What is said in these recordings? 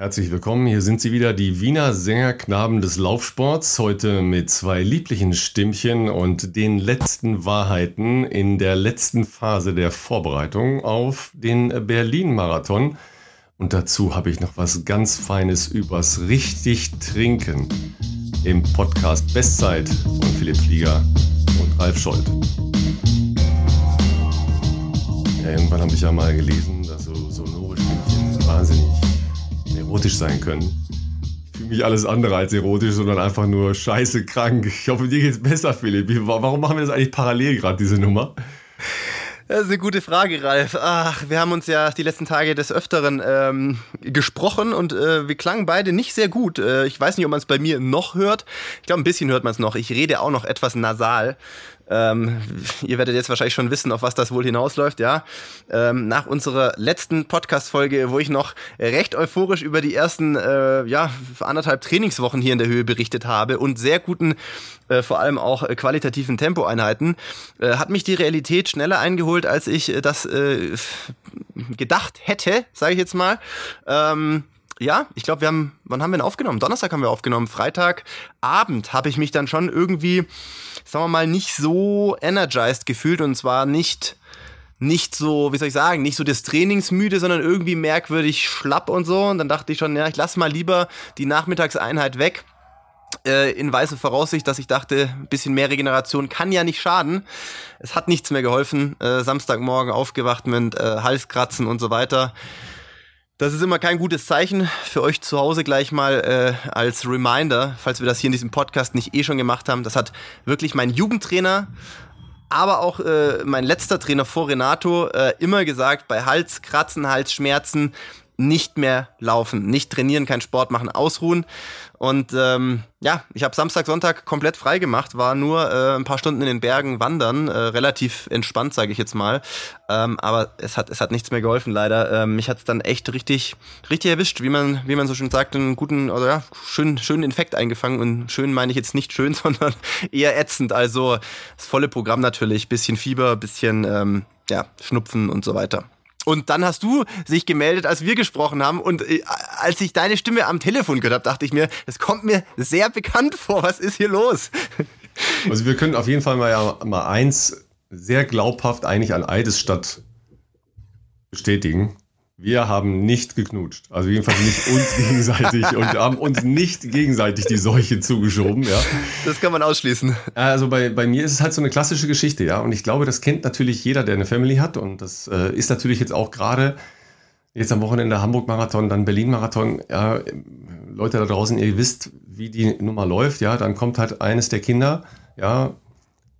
Herzlich willkommen, hier sind sie wieder, die Wiener Sängerknaben des Laufsports, heute mit zwei lieblichen Stimmchen und den letzten Wahrheiten in der letzten Phase der Vorbereitung auf den Berlin-Marathon. Und dazu habe ich noch was ganz Feines übers richtig Trinken im Podcast Bestzeit von Philipp Flieger und Ralf Scholz. Ja, irgendwann habe ich ja mal gelesen, erotisch sein können. Ich fühle mich alles andere als erotisch, sondern einfach nur scheiße krank. Ich hoffe, dir geht's besser, Philipp. Warum machen wir das eigentlich parallel gerade, diese Nummer? Das ist eine gute Frage, Ralf. Ach, wir haben uns ja die letzten Tage des Öfteren ähm, gesprochen und äh, wir klangen beide nicht sehr gut. Äh, ich weiß nicht, ob man es bei mir noch hört. Ich glaube, ein bisschen hört man es noch. Ich rede auch noch etwas nasal. Ähm, ihr werdet jetzt wahrscheinlich schon wissen, auf was das wohl hinausläuft, ja. Ähm, nach unserer letzten Podcast-Folge, wo ich noch recht euphorisch über die ersten, äh, ja, anderthalb Trainingswochen hier in der Höhe berichtet habe und sehr guten, äh, vor allem auch qualitativen Tempoeinheiten, äh, hat mich die Realität schneller eingeholt, als ich äh, das äh, gedacht hätte, sage ich jetzt mal. Ähm, ja, ich glaube, wir haben, wann haben wir denn aufgenommen? Donnerstag haben wir aufgenommen. Freitagabend habe ich mich dann schon irgendwie, sagen wir mal, nicht so energized gefühlt und zwar nicht, nicht so, wie soll ich sagen, nicht so des Trainingsmüde, sondern irgendwie merkwürdig schlapp und so. Und dann dachte ich schon, ja, ich lass mal lieber die Nachmittagseinheit weg äh, in weiße Voraussicht, dass ich dachte, ein bisschen mehr Regeneration kann ja nicht schaden. Es hat nichts mehr geholfen. Äh, Samstagmorgen aufgewacht mit äh, Halskratzen und so weiter. Das ist immer kein gutes Zeichen für euch zu Hause gleich mal äh, als Reminder, falls wir das hier in diesem Podcast nicht eh schon gemacht haben. Das hat wirklich mein Jugendtrainer, aber auch äh, mein letzter Trainer vor Renato äh, immer gesagt, bei Halskratzen, Halsschmerzen nicht mehr laufen, nicht trainieren, kein Sport machen, ausruhen. Und ähm, ja, ich habe Samstag, Sonntag komplett frei gemacht, war nur äh, ein paar Stunden in den Bergen wandern, äh, relativ entspannt, sage ich jetzt mal. Ähm, aber es hat, es hat nichts mehr geholfen, leider. Ähm, mich hat es dann echt richtig, richtig erwischt, wie man, wie man so schön sagt, einen guten, oder ja, schönen, schönen Infekt eingefangen. Und schön meine ich jetzt nicht schön, sondern eher ätzend. Also das volle Programm natürlich, bisschen Fieber, bisschen ähm, ja, Schnupfen und so weiter. Und dann hast du sich gemeldet, als wir gesprochen haben. Und äh, als ich deine Stimme am Telefon gehört habe, dachte ich mir, es kommt mir sehr bekannt vor. Was ist hier los? Also wir können auf jeden Fall mal, ja, mal eins sehr glaubhaft eigentlich an Eidesstadt bestätigen. Wir haben nicht geknutscht. Also jedenfalls nicht uns gegenseitig und haben uns nicht gegenseitig die Seuche zugeschoben, ja. Das kann man ausschließen. Also bei, bei mir ist es halt so eine klassische Geschichte, ja. Und ich glaube, das kennt natürlich jeder, der eine Family hat. Und das äh, ist natürlich jetzt auch gerade jetzt am Wochenende Hamburg-Marathon, dann Berlin-Marathon. Ja, Leute da draußen, ihr wisst, wie die Nummer läuft, ja. Dann kommt halt eines der Kinder, ja,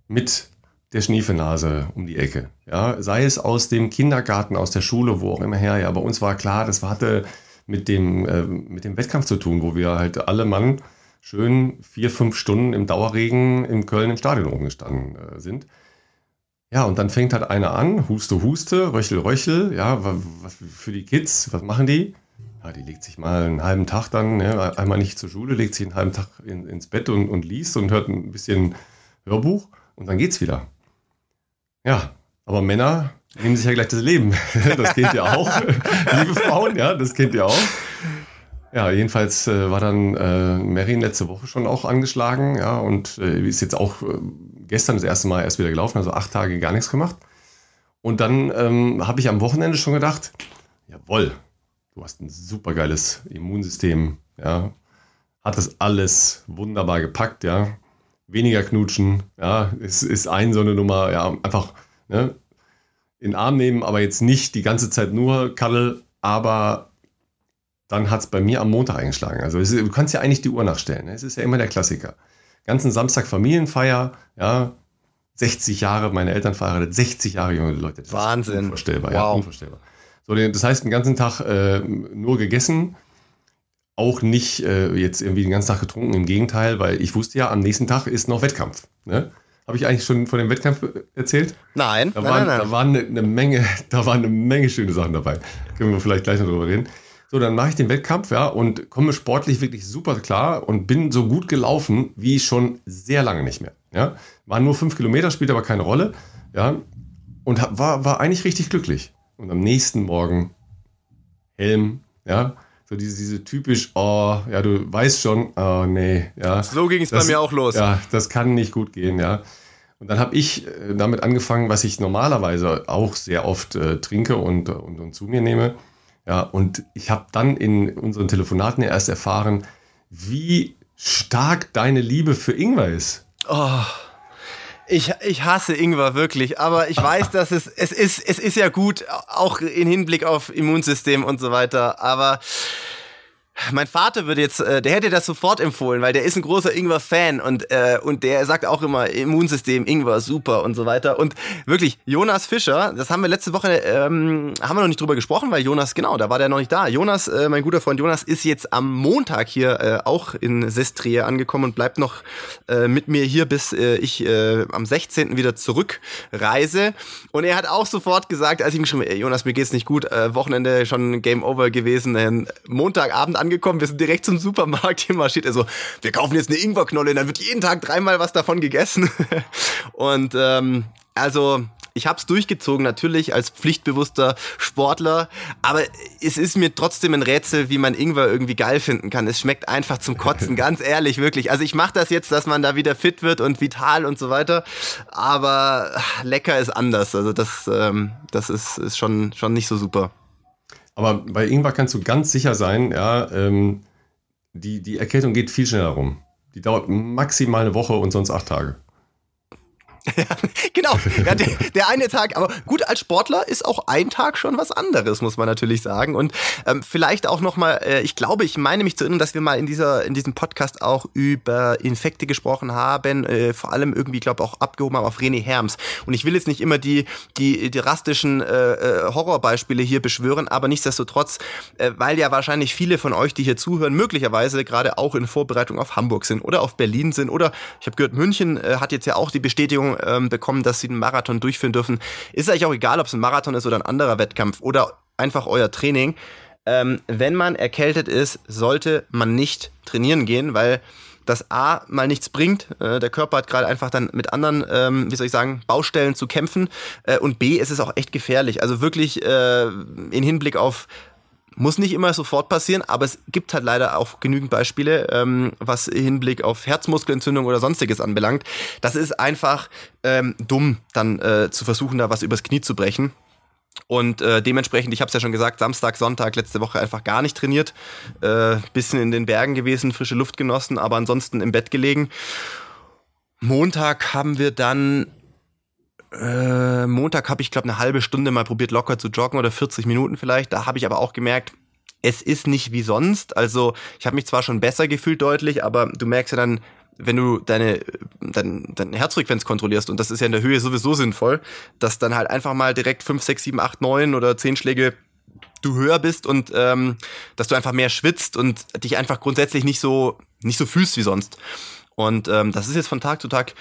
mit der Schniefenase um die Ecke. Ja, sei es aus dem Kindergarten, aus der Schule, wo auch immer her. Ja, bei uns war klar, das hatte mit dem, äh, mit dem Wettkampf zu tun, wo wir halt alle Mann schön vier, fünf Stunden im Dauerregen in Köln im Stadion rumgestanden äh, sind. Ja, und dann fängt halt einer an, Huste, Huste, Röchel, Röchel, ja, was für die Kids, was machen die? Ja, die legt sich mal einen halben Tag dann, ja, einmal nicht zur Schule, legt sich einen halben Tag in, ins Bett und, und liest und hört ein bisschen Hörbuch und dann geht's wieder. Ja, aber Männer nehmen sich ja gleich das Leben. Das kennt ihr auch. Liebe Frauen, ja, das kennt ihr auch. Ja, jedenfalls äh, war dann äh, Merin letzte Woche schon auch angeschlagen, ja, und äh, ist jetzt auch äh, gestern das erste Mal erst wieder gelaufen, also acht Tage gar nichts gemacht. Und dann ähm, habe ich am Wochenende schon gedacht, jawohl, du hast ein supergeiles Immunsystem, ja, hat das alles wunderbar gepackt, ja weniger knutschen, ja, es ist ein so eine Nummer, ja, einfach ne, in den Arm nehmen, aber jetzt nicht die ganze Zeit nur Kaddel, aber dann hat es bei mir am Montag eingeschlagen. Also ist, du kannst ja eigentlich die Uhr nachstellen. Ne? Es ist ja immer der Klassiker. Ganzen Samstag Familienfeier, ja, 60 Jahre, meine Eltern verheiratet, 60 Jahre junge Leute. Das Wahnsinn. unvorstellbar, wow. ja, unvorstellbar. So, das heißt, den ganzen Tag äh, nur gegessen, auch nicht äh, jetzt irgendwie den ganzen Tag getrunken, im Gegenteil, weil ich wusste ja, am nächsten Tag ist noch Wettkampf. Ne? Habe ich eigentlich schon von dem Wettkampf erzählt? Nein, da nein, waren, nein, nein. Da waren eine, Menge, da waren eine Menge schöne Sachen dabei. Können wir vielleicht gleich noch drüber reden. So, dann mache ich den Wettkampf, ja, und komme sportlich wirklich super klar und bin so gut gelaufen wie schon sehr lange nicht mehr. Ja, waren nur fünf Kilometer, spielt aber keine Rolle, ja, und war, war eigentlich richtig glücklich. Und am nächsten Morgen Helm, ja, So diese, diese typisch, oh, ja, du weißt schon, oh nee, ja. So ging es bei mir auch los. Ja, das kann nicht gut gehen, ja. Und dann habe ich äh, damit angefangen, was ich normalerweise auch sehr oft äh, trinke und, und, und zu mir nehme. Ja, und ich habe dann in unseren Telefonaten erst erfahren, wie stark deine Liebe für Ingwer ist. Oh. Ich, ich hasse Ingwer wirklich, aber ich weiß, dass es, es ist, es ist ja gut, auch in Hinblick auf Immunsystem und so weiter, aber mein Vater würde jetzt, äh, der hätte das sofort empfohlen, weil der ist ein großer Ingwer-Fan und, äh, und der sagt auch immer, Immunsystem, Ingwer, super und so weiter. Und wirklich, Jonas Fischer, das haben wir letzte Woche, ähm, haben wir noch nicht drüber gesprochen, weil Jonas, genau, da war der noch nicht da. Jonas, äh, mein guter Freund Jonas, ist jetzt am Montag hier äh, auch in Sestriere angekommen und bleibt noch äh, mit mir hier, bis äh, ich äh, am 16. wieder zurückreise. Und er hat auch sofort gesagt, als ich ihm schon, Jonas, mir geht's nicht gut, äh, Wochenende schon Game Over gewesen, äh, Montagabend angekommen angekommen, wir sind direkt zum Supermarkt, hier marschiert er so, wir kaufen jetzt eine Ingwerknolle, dann wird jeden Tag dreimal was davon gegessen. Und ähm, also ich habe es durchgezogen, natürlich als pflichtbewusster Sportler, aber es ist mir trotzdem ein Rätsel, wie man Ingwer irgendwie geil finden kann. Es schmeckt einfach zum Kotzen, ganz ehrlich, wirklich. Also ich mache das jetzt, dass man da wieder fit wird und vital und so weiter, aber lecker ist anders. Also das, ähm, das ist, ist schon, schon nicht so super. Aber bei Ingwer kannst du ganz sicher sein, ja, ähm, die, die Erkältung geht viel schneller rum. Die dauert maximal eine Woche und sonst acht Tage. Genau. Ja, der, der, eine Tag, aber gut, als Sportler ist auch ein Tag schon was anderes, muss man natürlich sagen. Und ähm, vielleicht auch nochmal, äh, ich glaube, ich meine mich zu erinnern, dass wir mal in dieser, in diesem Podcast auch über Infekte gesprochen haben, äh, vor allem irgendwie, glaube auch abgehoben haben auf René Herms. Und ich will jetzt nicht immer die, die, die drastischen äh, äh, Horrorbeispiele hier beschwören, aber nichtsdestotrotz, äh, weil ja wahrscheinlich viele von euch, die hier zuhören, möglicherweise gerade auch in Vorbereitung auf Hamburg sind oder auf Berlin sind oder ich habe gehört, München äh, hat jetzt ja auch die Bestätigung ähm, bekommen, dass sie den Marathon durchführen dürfen. Ist eigentlich auch egal, ob es ein Marathon ist oder ein anderer Wettkampf oder einfach euer Training. Ähm, wenn man erkältet ist, sollte man nicht trainieren gehen, weil das A mal nichts bringt. Äh, der Körper hat gerade einfach dann mit anderen, ähm, wie soll ich sagen, Baustellen zu kämpfen. Äh, und B, es ist auch echt gefährlich. Also wirklich äh, in Hinblick auf muss nicht immer sofort passieren, aber es gibt halt leider auch genügend Beispiele, ähm, was Hinblick auf Herzmuskelentzündung oder sonstiges anbelangt. Das ist einfach ähm, dumm, dann äh, zu versuchen, da was übers Knie zu brechen. Und äh, dementsprechend, ich habe es ja schon gesagt, Samstag, Sonntag, letzte Woche einfach gar nicht trainiert. Äh, bisschen in den Bergen gewesen, frische Luft genossen, aber ansonsten im Bett gelegen. Montag haben wir dann äh, Montag habe ich, glaube eine halbe Stunde mal probiert, locker zu joggen oder 40 Minuten vielleicht. Da habe ich aber auch gemerkt, es ist nicht wie sonst. Also ich habe mich zwar schon besser gefühlt deutlich, aber du merkst ja dann, wenn du deine, dein, deine Herzfrequenz kontrollierst, und das ist ja in der Höhe sowieso sinnvoll, dass dann halt einfach mal direkt 5, 6, 7, 8, 9 oder 10 Schläge du höher bist und ähm, dass du einfach mehr schwitzt und dich einfach grundsätzlich nicht so nicht so fühlst wie sonst. Und ähm, das ist jetzt von Tag zu Tag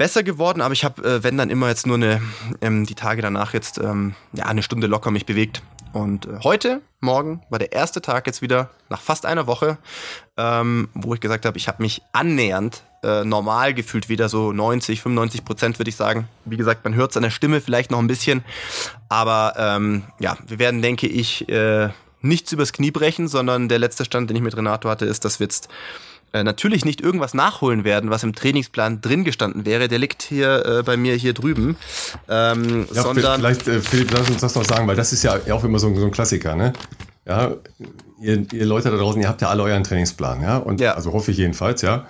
besser geworden, aber ich habe, äh, wenn dann immer jetzt nur eine, ähm, die Tage danach jetzt ähm, ja eine Stunde locker mich bewegt. Und äh, heute, morgen, war der erste Tag jetzt wieder nach fast einer Woche, ähm, wo ich gesagt habe, ich habe mich annähernd äh, normal gefühlt, wieder so 90, 95 Prozent würde ich sagen. Wie gesagt, man hört es an der Stimme vielleicht noch ein bisschen, aber ähm, ja, wir werden, denke ich, äh, nichts übers Knie brechen, sondern der letzte Stand, den ich mit Renato hatte, ist, dass wir jetzt äh, natürlich nicht irgendwas nachholen werden, was im Trainingsplan drin gestanden wäre. Der liegt hier äh, bei mir hier drüben. Ähm, ja, sondern vielleicht, äh, Philipp, lass uns das noch sagen, weil das ist ja auch immer so, so ein Klassiker, ne? Ja, ihr, ihr, Leute da draußen, ihr habt ja alle euren Trainingsplan, ja? Und ja. also hoffe ich jedenfalls, ja.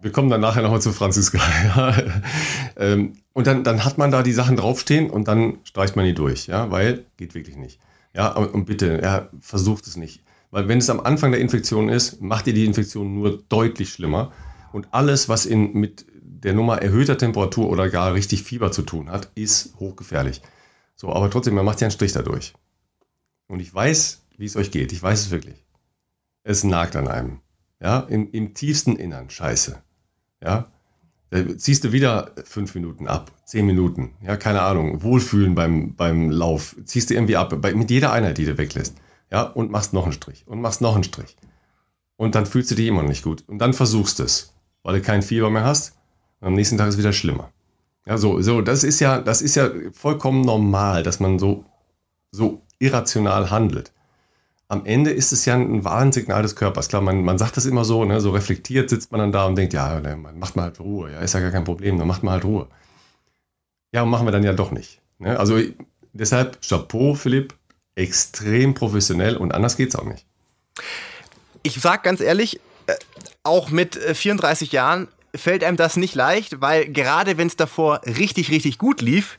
Wir kommen dann nachher nochmal zu Franziska. Ja? ähm, und dann, dann hat man da die Sachen draufstehen und dann streicht man die durch, ja, weil geht wirklich nicht. Ja, und, und bitte, ja, versucht es nicht. Weil wenn es am Anfang der Infektion ist, macht ihr die Infektion nur deutlich schlimmer. Und alles, was in, mit der Nummer erhöhter Temperatur oder gar richtig Fieber zu tun hat, ist hochgefährlich. So, aber trotzdem, man macht ja einen Strich dadurch. Und ich weiß, wie es euch geht. Ich weiß es wirklich. Es nagt an einem. Ja, im, im tiefsten Innern. Scheiße. Ja, da ziehst du wieder fünf Minuten ab, zehn Minuten. Ja, keine Ahnung. Wohlfühlen beim, beim Lauf. Ziehst du irgendwie ab. Bei, mit jeder Einheit, die du weglässt ja, und machst noch einen Strich und machst noch einen Strich. Und dann fühlst du dich immer noch nicht gut. Und dann versuchst du es, weil du kein Fieber mehr hast. Und am nächsten Tag ist es wieder schlimmer. Ja, so, so, das ist ja, das ist ja vollkommen normal, dass man so, so irrational handelt. am Ende ist es ja ein Warnsignal des Körpers. Klar, man, man sagt das immer so, ne, so reflektiert sitzt man dann da und denkt, ja, ne, man macht mal halt Ruhe, ja, ist ja gar kein Problem, dann macht man halt Ruhe. Ja, und machen wir dann ja doch nicht. Ne? Also deshalb Chapeau, Philipp, extrem professionell und anders geht's auch nicht. Ich sag ganz ehrlich, äh, auch mit 34 äh, Jahren fällt einem das nicht leicht, weil gerade wenn es davor richtig, richtig gut lief,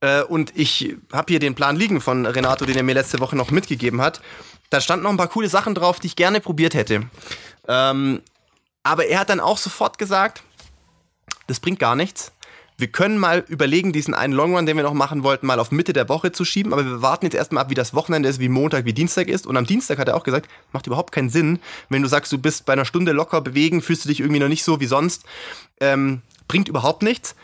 äh, und ich habe hier den Plan liegen von Renato, den er mir letzte Woche noch mitgegeben hat, da standen noch ein paar coole Sachen drauf, die ich gerne probiert hätte. Ähm, aber er hat dann auch sofort gesagt, das bringt gar nichts wir können mal überlegen, diesen einen Long Run, den wir noch machen wollten, mal auf Mitte der Woche zu schieben. Aber wir warten jetzt erstmal ab, wie das Wochenende ist, wie Montag, wie Dienstag ist. Und am Dienstag hat er auch gesagt, macht überhaupt keinen Sinn, wenn du sagst, du bist bei einer Stunde locker bewegen, fühlst du dich irgendwie noch nicht so wie sonst. Ähm, bringt überhaupt nichts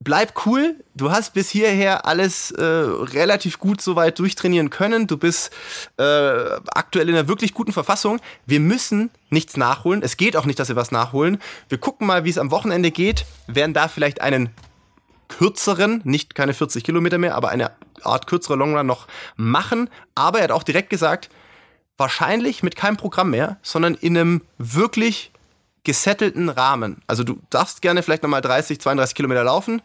bleib cool. Du hast bis hierher alles äh, relativ gut soweit durchtrainieren können. Du bist äh, aktuell in einer wirklich guten Verfassung. Wir müssen nichts nachholen. Es geht auch nicht, dass wir was nachholen. Wir gucken mal, wie es am Wochenende geht. Werden da vielleicht einen kürzeren, nicht keine 40 Kilometer mehr, aber eine Art kürzere Longrun noch machen. Aber er hat auch direkt gesagt, wahrscheinlich mit keinem Programm mehr, sondern in einem wirklich gesettelten Rahmen. Also du darfst gerne vielleicht nochmal 30, 32 Kilometer laufen.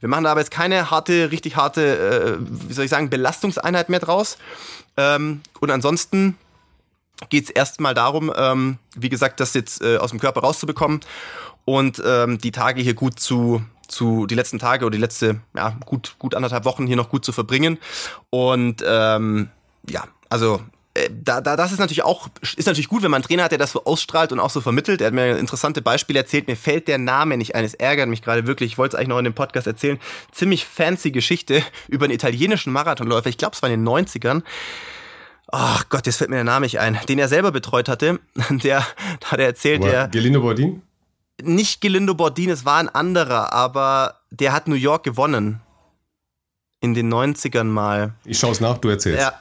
Wir machen da aber jetzt keine harte, richtig harte, äh, wie soll ich sagen, Belastungseinheit mehr draus. Ähm, und ansonsten geht es erstmal darum, ähm, wie gesagt, das jetzt äh, aus dem Körper rauszubekommen und ähm, die Tage hier gut zu, zu, die letzten Tage oder die letzte, ja, gut, gut anderthalb Wochen hier noch gut zu verbringen. Und ähm, ja, also da, da, das ist natürlich auch, ist natürlich gut, wenn man einen Trainer hat, der das so ausstrahlt und auch so vermittelt. Er hat mir interessante Beispiele erzählt. Mir fällt der Name nicht ein. Es ärgert mich gerade wirklich. Ich wollte es eigentlich noch in dem Podcast erzählen. Ziemlich fancy Geschichte über einen italienischen Marathonläufer. Ich glaube, es war in den 90ern. Ach Gott, jetzt fällt mir der Name nicht ein. Den er selber betreut hatte. Der, da hat er erzählt, der. Gelindo Bordin? Nicht Gelindo Bordin, es war ein anderer, aber der hat New York gewonnen. In den 90ern mal. Ich schaue es nach, du erzählst. Ja,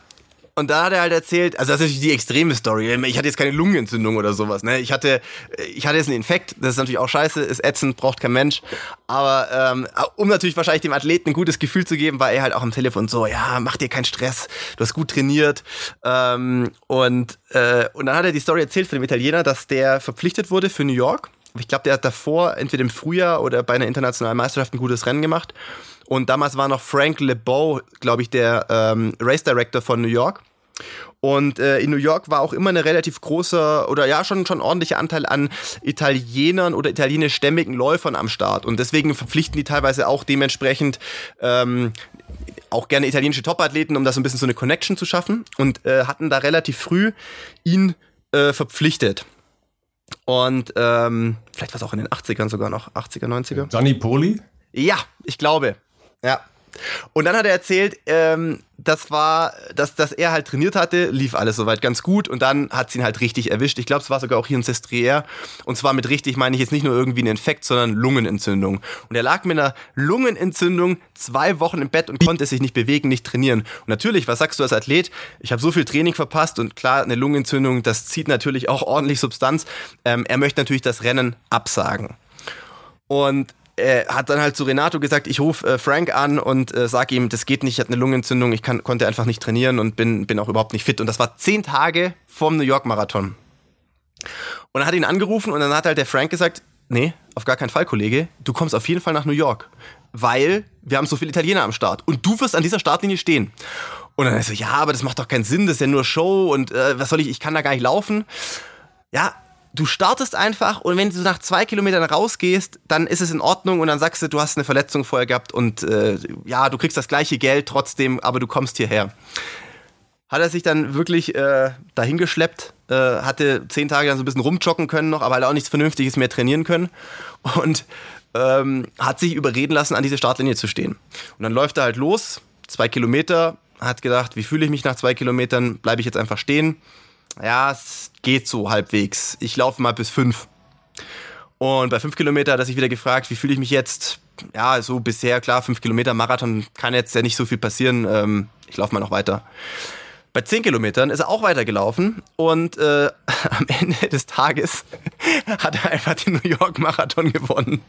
und da hat er halt erzählt, also das ist natürlich die extreme Story. Ich hatte jetzt keine Lungenentzündung oder sowas. Ne? Ich hatte, ich hatte jetzt einen Infekt. Das ist natürlich auch scheiße, ist ätzend, braucht kein Mensch. Aber ähm, um natürlich wahrscheinlich dem Athleten ein gutes Gefühl zu geben, war er halt auch am Telefon so, ja, mach dir keinen Stress, du hast gut trainiert. Ähm, und äh, und dann hat er die Story erzählt von dem Italiener, dass der verpflichtet wurde für New York. Ich glaube, der hat davor entweder im Frühjahr oder bei einer internationalen Meisterschaft ein gutes Rennen gemacht. Und damals war noch Frank LeBeau, glaube ich, der ähm, Race Director von New York. Und äh, in New York war auch immer eine relativ große oder ja schon schon ordentlicher Anteil an Italienern oder italienischstämmigen Läufern am Start. Und deswegen verpflichten die teilweise auch dementsprechend ähm, auch gerne italienische Topathleten, um das ein bisschen so eine Connection zu schaffen. Und äh, hatten da relativ früh ihn äh, verpflichtet. Und ähm, vielleicht war es auch in den 80ern sogar noch, 80er, 90er. Gianni Poli? Ja, ich glaube. Ja. Und dann hat er erzählt, ähm, das war, dass, dass er halt trainiert hatte, lief alles soweit ganz gut und dann hat es ihn halt richtig erwischt. Ich glaube, es war sogar auch hier in Sestriere. Und zwar mit richtig meine ich jetzt nicht nur irgendwie einen Infekt, sondern Lungenentzündung. Und er lag mit einer Lungenentzündung zwei Wochen im Bett und konnte sich nicht bewegen, nicht trainieren. Und natürlich, was sagst du als Athlet? Ich habe so viel Training verpasst und klar, eine Lungenentzündung, das zieht natürlich auch ordentlich Substanz. Ähm, er möchte natürlich das Rennen absagen. Und er hat dann halt zu Renato gesagt, ich rufe äh, Frank an und äh, sag ihm, das geht nicht, ich hatte eine Lungenentzündung, ich kann, konnte einfach nicht trainieren und bin, bin auch überhaupt nicht fit. Und das war zehn Tage vorm New York Marathon. Und er hat ihn angerufen und dann hat halt der Frank gesagt, nee, auf gar keinen Fall, Kollege, du kommst auf jeden Fall nach New York, weil wir haben so viele Italiener am Start und du wirst an dieser Startlinie stehen. Und dann ist so, ja, aber das macht doch keinen Sinn, das ist ja nur Show und äh, was soll ich, ich kann da gar nicht laufen. Ja, du startest einfach und wenn du nach zwei Kilometern rausgehst, dann ist es in Ordnung und dann sagst du, du hast eine Verletzung vorher gehabt und äh, ja, du kriegst das gleiche Geld trotzdem, aber du kommst hierher. Hat er sich dann wirklich äh, dahin geschleppt, äh, hatte zehn Tage dann so ein bisschen rumjoggen können noch, aber halt auch nichts Vernünftiges mehr trainieren können und ähm, hat sich überreden lassen, an diese Startlinie zu stehen. Und dann läuft er halt los, zwei Kilometer, hat gedacht, wie fühle ich mich nach zwei Kilometern, bleibe ich jetzt einfach stehen ja, es geht so halbwegs. Ich laufe mal bis fünf. Und bei fünf Kilometer hat er sich wieder gefragt, wie fühle ich mich jetzt? Ja, so bisher, klar, fünf Kilometer Marathon kann jetzt ja nicht so viel passieren. Ähm, ich laufe mal noch weiter. Bei zehn Kilometern ist er auch weitergelaufen und äh, am Ende des Tages hat er einfach den New York Marathon gewonnen.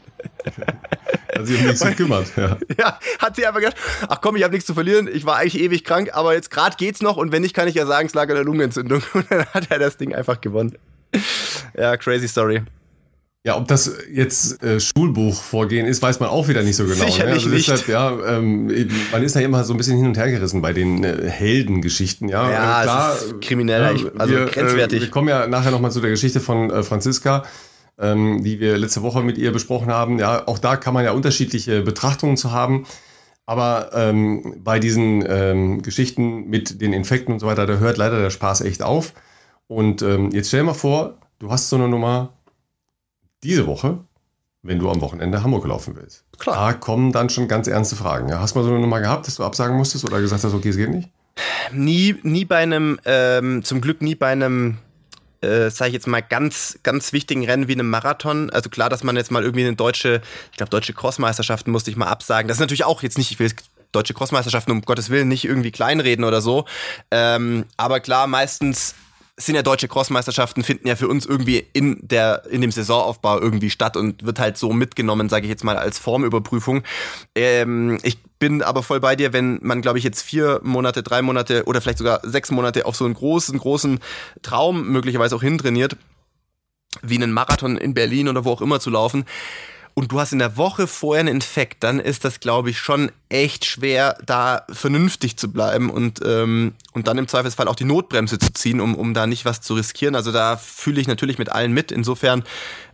hat sich um nichts gekümmert. Ja. ja, hat sie einfach gedacht, ach komm, ich habe nichts zu verlieren, ich war eigentlich ewig krank, aber jetzt gerade geht's noch und wenn nicht, kann ich ja sagen, es lag an der Lungenentzündung. Und dann hat er das Ding einfach gewonnen. Ja, crazy Story. Ja, ob das jetzt äh, Schulbuchvorgehen ist, weiß man auch wieder nicht so genau. Sicherlich ne? also nicht. Deshalb, ja, ähm, man ist ja immer so ein bisschen hin und her gerissen bei den äh, Heldengeschichten. Ja, ja äh, klar, kriminell, ja, also wir, grenzwertig. Äh, wir kommen ja nachher nochmal zu der Geschichte von äh, Franziska, ähm, die wir letzte Woche mit ihr besprochen haben. Ja, auch da kann man ja unterschiedliche Betrachtungen zu haben. Aber ähm, bei diesen ähm, Geschichten mit den Infekten und so weiter, da hört leider der Spaß echt auf. Und ähm, jetzt stell dir mal vor, du hast so eine Nummer diese Woche, wenn du am Wochenende Hamburg laufen willst. Klar. Da kommen dann schon ganz ernste Fragen. Ja, hast du mal so eine Nummer gehabt, dass du absagen musstest oder gesagt hast, okay, es geht nicht? Nie, nie bei einem, ähm, zum Glück nie bei einem, äh, sage ich jetzt mal, ganz, ganz wichtigen Rennen wie einem Marathon. Also klar, dass man jetzt mal irgendwie eine deutsche, ich glaube, deutsche Crossmeisterschaften musste ich mal absagen. Das ist natürlich auch jetzt nicht, ich will deutsche Crossmeisterschaften um Gottes Willen nicht irgendwie kleinreden oder so. Ähm, aber klar, meistens sind ja deutsche Crossmeisterschaften, finden ja für uns irgendwie in, der, in dem Saisonaufbau irgendwie statt und wird halt so mitgenommen, sage ich jetzt mal, als Formüberprüfung. Ähm, ich bin aber voll bei dir, wenn man, glaube ich, jetzt vier Monate, drei Monate oder vielleicht sogar sechs Monate auf so einen großen, großen Traum möglicherweise auch hintrainiert, wie einen Marathon in Berlin oder wo auch immer zu laufen, und du hast in der Woche vorher einen Infekt, dann ist das, glaube ich, schon echt schwer, da vernünftig zu bleiben und, ähm, und dann im Zweifelsfall auch die Notbremse zu ziehen, um, um da nicht was zu riskieren. Also da fühle ich natürlich mit allen mit. Insofern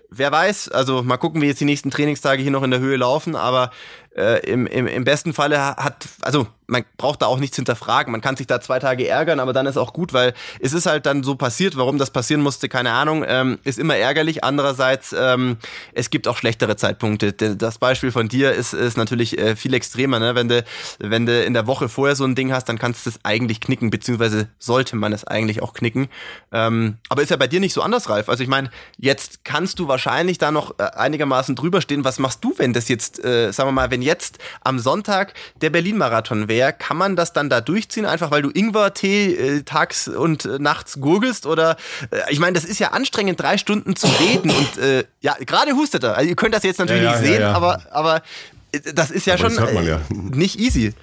wer weiß, also mal gucken, wie jetzt die nächsten Trainingstage hier noch in der Höhe laufen, aber äh, im, im, im besten Falle hat, also man braucht da auch nichts hinterfragen. Man kann sich da zwei Tage ärgern, aber dann ist auch gut, weil es ist halt dann so passiert. Warum das passieren musste, keine Ahnung. Ähm, ist immer ärgerlich. Andererseits, ähm, es gibt auch schlechtere Zeitpunkte. Das Beispiel von dir ist, ist natürlich äh, viel extremer. Ne? Wenn, du, wenn in der Woche vorher so ein Ding hast, dann kannst du es eigentlich knicken, beziehungsweise sollte man es eigentlich auch knicken. Ähm, aber ist ja bei dir nicht so anders, Ralf. Also ich meine, jetzt kannst du wahrscheinlich da noch äh, einigermaßen drüber stehen. Was machst du, wenn das jetzt, äh, sagen wir mal, wenn jetzt am Sonntag der Berlin-Marathon wäre? Kann man das dann da durchziehen, einfach weil du Ingwer-Tee äh, tags und äh, nachts gurgelst? Oder äh, ich meine, das ist ja anstrengend, drei Stunden zu reden und äh, ja, gerade hustet er. Also ihr könnt das jetzt natürlich ja, ja, nicht sehen, ja, aber, aber äh, das ist ja aber schon äh, nicht easy.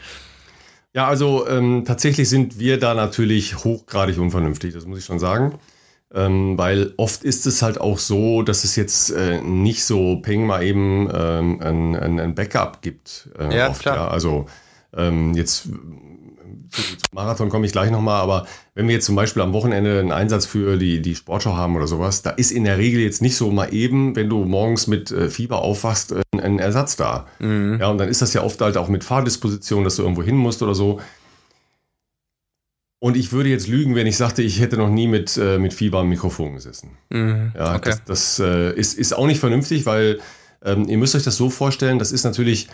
Ja, also ähm, tatsächlich sind wir da natürlich hochgradig unvernünftig, das muss ich schon sagen. Ähm, weil oft ist es halt auch so, dass es jetzt äh, nicht so ping mal eben ähm, ein, ein, ein, Backup gibt. Äh, ja, oft, klar. Ja. Also ähm, jetzt zu, zum Marathon komme ich gleich nochmal, aber wenn wir jetzt zum Beispiel am Wochenende einen Einsatz für die, die Sportschau haben oder sowas, da ist in der Regel jetzt nicht so mal eben, wenn du morgens mit äh, Fieber aufwachst, äh, ein Ersatz da. Mhm. Ja, und dann ist das ja oft halt auch mit Fahrdisposition, dass du irgendwo hin musst oder so. Und ich würde jetzt lügen, wenn ich sagte, ich hätte noch nie mit, äh, mit Fieber am Mikrofon gesessen. Mhm. Ja, okay. das, das äh, ist, ist auch nicht vernünftig, weil ähm, ihr müsst euch das so vorstellen, das ist natürlich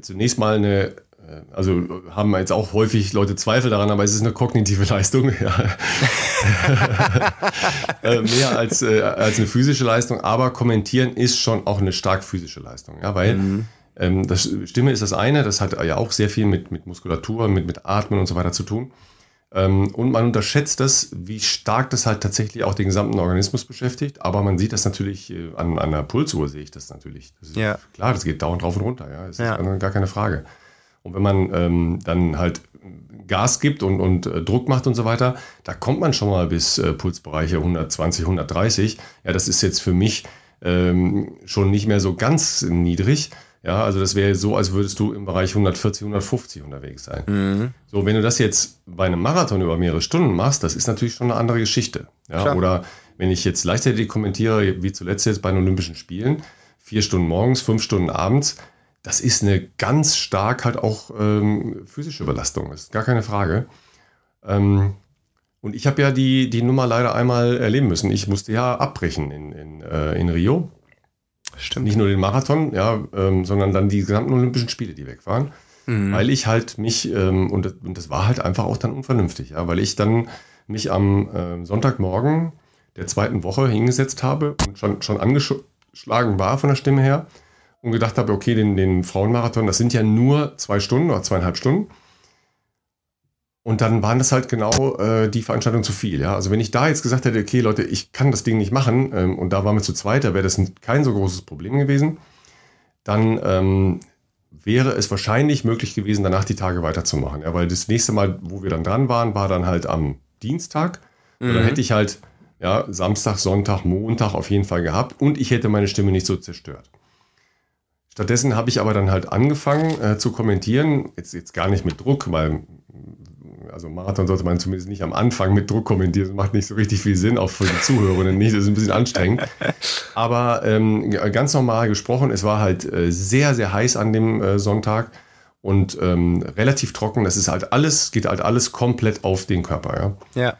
zunächst mal eine äh, also haben jetzt auch häufig Leute Zweifel daran, aber es ist eine kognitive Leistung. Ja. Äh, mehr als, äh, als eine physische Leistung, aber kommentieren ist schon auch eine stark physische Leistung. Ja, weil mhm. ähm, das Stimme ist das eine, das hat ja auch sehr viel mit, mit Muskulatur, mit, mit Atmen und so weiter zu tun. Ähm, und man unterschätzt das, wie stark das halt tatsächlich auch den gesamten Organismus beschäftigt. Aber man sieht das natürlich äh, an, an der Pulsuhr, sehe ich das natürlich. Das ja. Klar, das geht dauernd drauf und runter, ja. Das ja. ist gar keine Frage. Und wenn man ähm, dann halt Gas gibt und, und äh, Druck macht und so weiter, da kommt man schon mal bis äh, Pulsbereiche 120, 130. Ja, das ist jetzt für mich ähm, schon nicht mehr so ganz niedrig. Ja, also das wäre so, als würdest du im Bereich 140, 150 unterwegs sein. Mhm. So, wenn du das jetzt bei einem Marathon über mehrere Stunden machst, das ist natürlich schon eine andere Geschichte. Ja, oder wenn ich jetzt Leichtathletik kommentiere, wie zuletzt jetzt bei den Olympischen Spielen, vier Stunden morgens, fünf Stunden abends, das ist eine ganz stark halt auch ähm, physische Belastung, ist gar keine Frage. Ähm, und ich habe ja die, die Nummer leider einmal erleben müssen. Ich musste ja abbrechen in, in, äh, in Rio. Stimmt. Nicht nur den Marathon, ja, ähm, sondern dann die gesamten Olympischen Spiele, die weg waren. Mhm. Weil ich halt mich, ähm, und, das, und, das war halt einfach auch dann unvernünftig, ja, weil ich dann mich am äh, Sonntagmorgen der zweiten Woche hingesetzt habe und schon, schon angeschlagen war von der Stimme her und gedacht habe, okay, den, den Frauenmarathon, das sind ja nur zwei Stunden oder zweieinhalb Stunden. Und dann waren das halt genau äh, die Veranstaltung zu viel. Ja? Also wenn ich da jetzt gesagt hätte, okay, Leute, ich kann das Ding nicht machen, ähm, und da waren wir zu zweit, da wäre das kein so großes Problem gewesen. dann ähm, wäre es wahrscheinlich möglich gewesen, danach die Tage weiterzumachen. Ja, weil das nächste Mal, wo wir dann dran waren, war dann halt am Dienstag. Mhm. Und dann hätte ich halt ja, Samstag, Sonntag, Montag auf jeden Fall gehabt und ich hätte meine Stimme nicht so zerstört. Stattdessen habe ich aber dann halt angefangen äh, zu kommentieren, jetzt, jetzt gar nicht mit Druck, weil also Marathon sollte man zumindest nicht am Anfang mit Druck kommentieren. Das macht nicht so richtig viel Sinn, auch für die Zuhörerinnen nicht. Das ist ein bisschen anstrengend. Aber ähm, ganz normal gesprochen, es war halt äh, sehr, sehr heiß an dem äh, Sonntag und ähm, relativ trocken. Das ist halt alles, geht halt alles komplett auf den Körper. Ja. ja.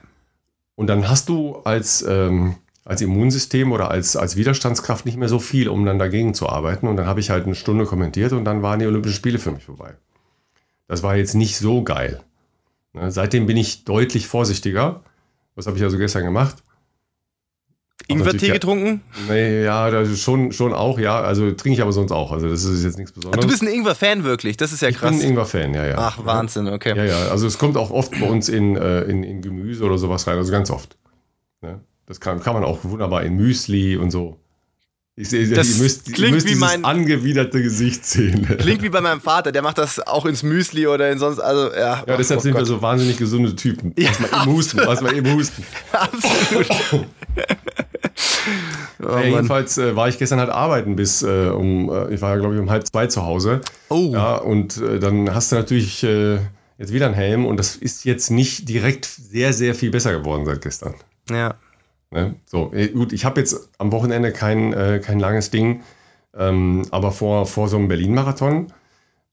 Und dann hast du als, ähm, als Immunsystem oder als, als Widerstandskraft nicht mehr so viel, um dann dagegen zu arbeiten. Und dann habe ich halt eine Stunde kommentiert und dann waren die Olympischen Spiele für mich vorbei. Das war jetzt nicht so geil. Ne, seitdem bin ich deutlich vorsichtiger. Was habe ich also gestern gemacht? Ingwertee getrunken? Nee, ja, schon, schon auch, ja. Also trinke ich aber sonst auch. Also das ist jetzt nichts Besonderes. Ach, du bist ein Ingwer-Fan wirklich, das ist ja krass. Ich bin ein Ingwer-Fan, ja, ja. Ach, Wahnsinn, okay. Ja, ja. Also es kommt auch oft bei uns in, äh, in, in Gemüse oder sowas rein, also ganz oft. Ne? Das kann, kann man auch wunderbar in Müsli und so. Ich sehe, das ihr müsst, klingt ihr müsst wie mein angewiderte Gesicht sehen. Klingt wie bei meinem Vater, der macht das auch ins Müsli oder in sonst, also ja. Ja, deshalb oh, sind Gott. wir so wahnsinnig gesunde Typen. Ja, was mal eben husten, was mal eben husten. Absolut. oh, ja, jedenfalls äh, war ich gestern halt arbeiten bis äh, um, äh, ich war glaube ich um halb zwei zu Hause. Oh. Ja, und äh, dann hast du natürlich äh, jetzt wieder einen Helm und das ist jetzt nicht direkt sehr, sehr viel besser geworden seit gestern. Ja. Ne? So, äh, gut, ich habe jetzt am Wochenende kein, äh, kein langes Ding, ähm, aber vor, vor so einem Berlin-Marathon,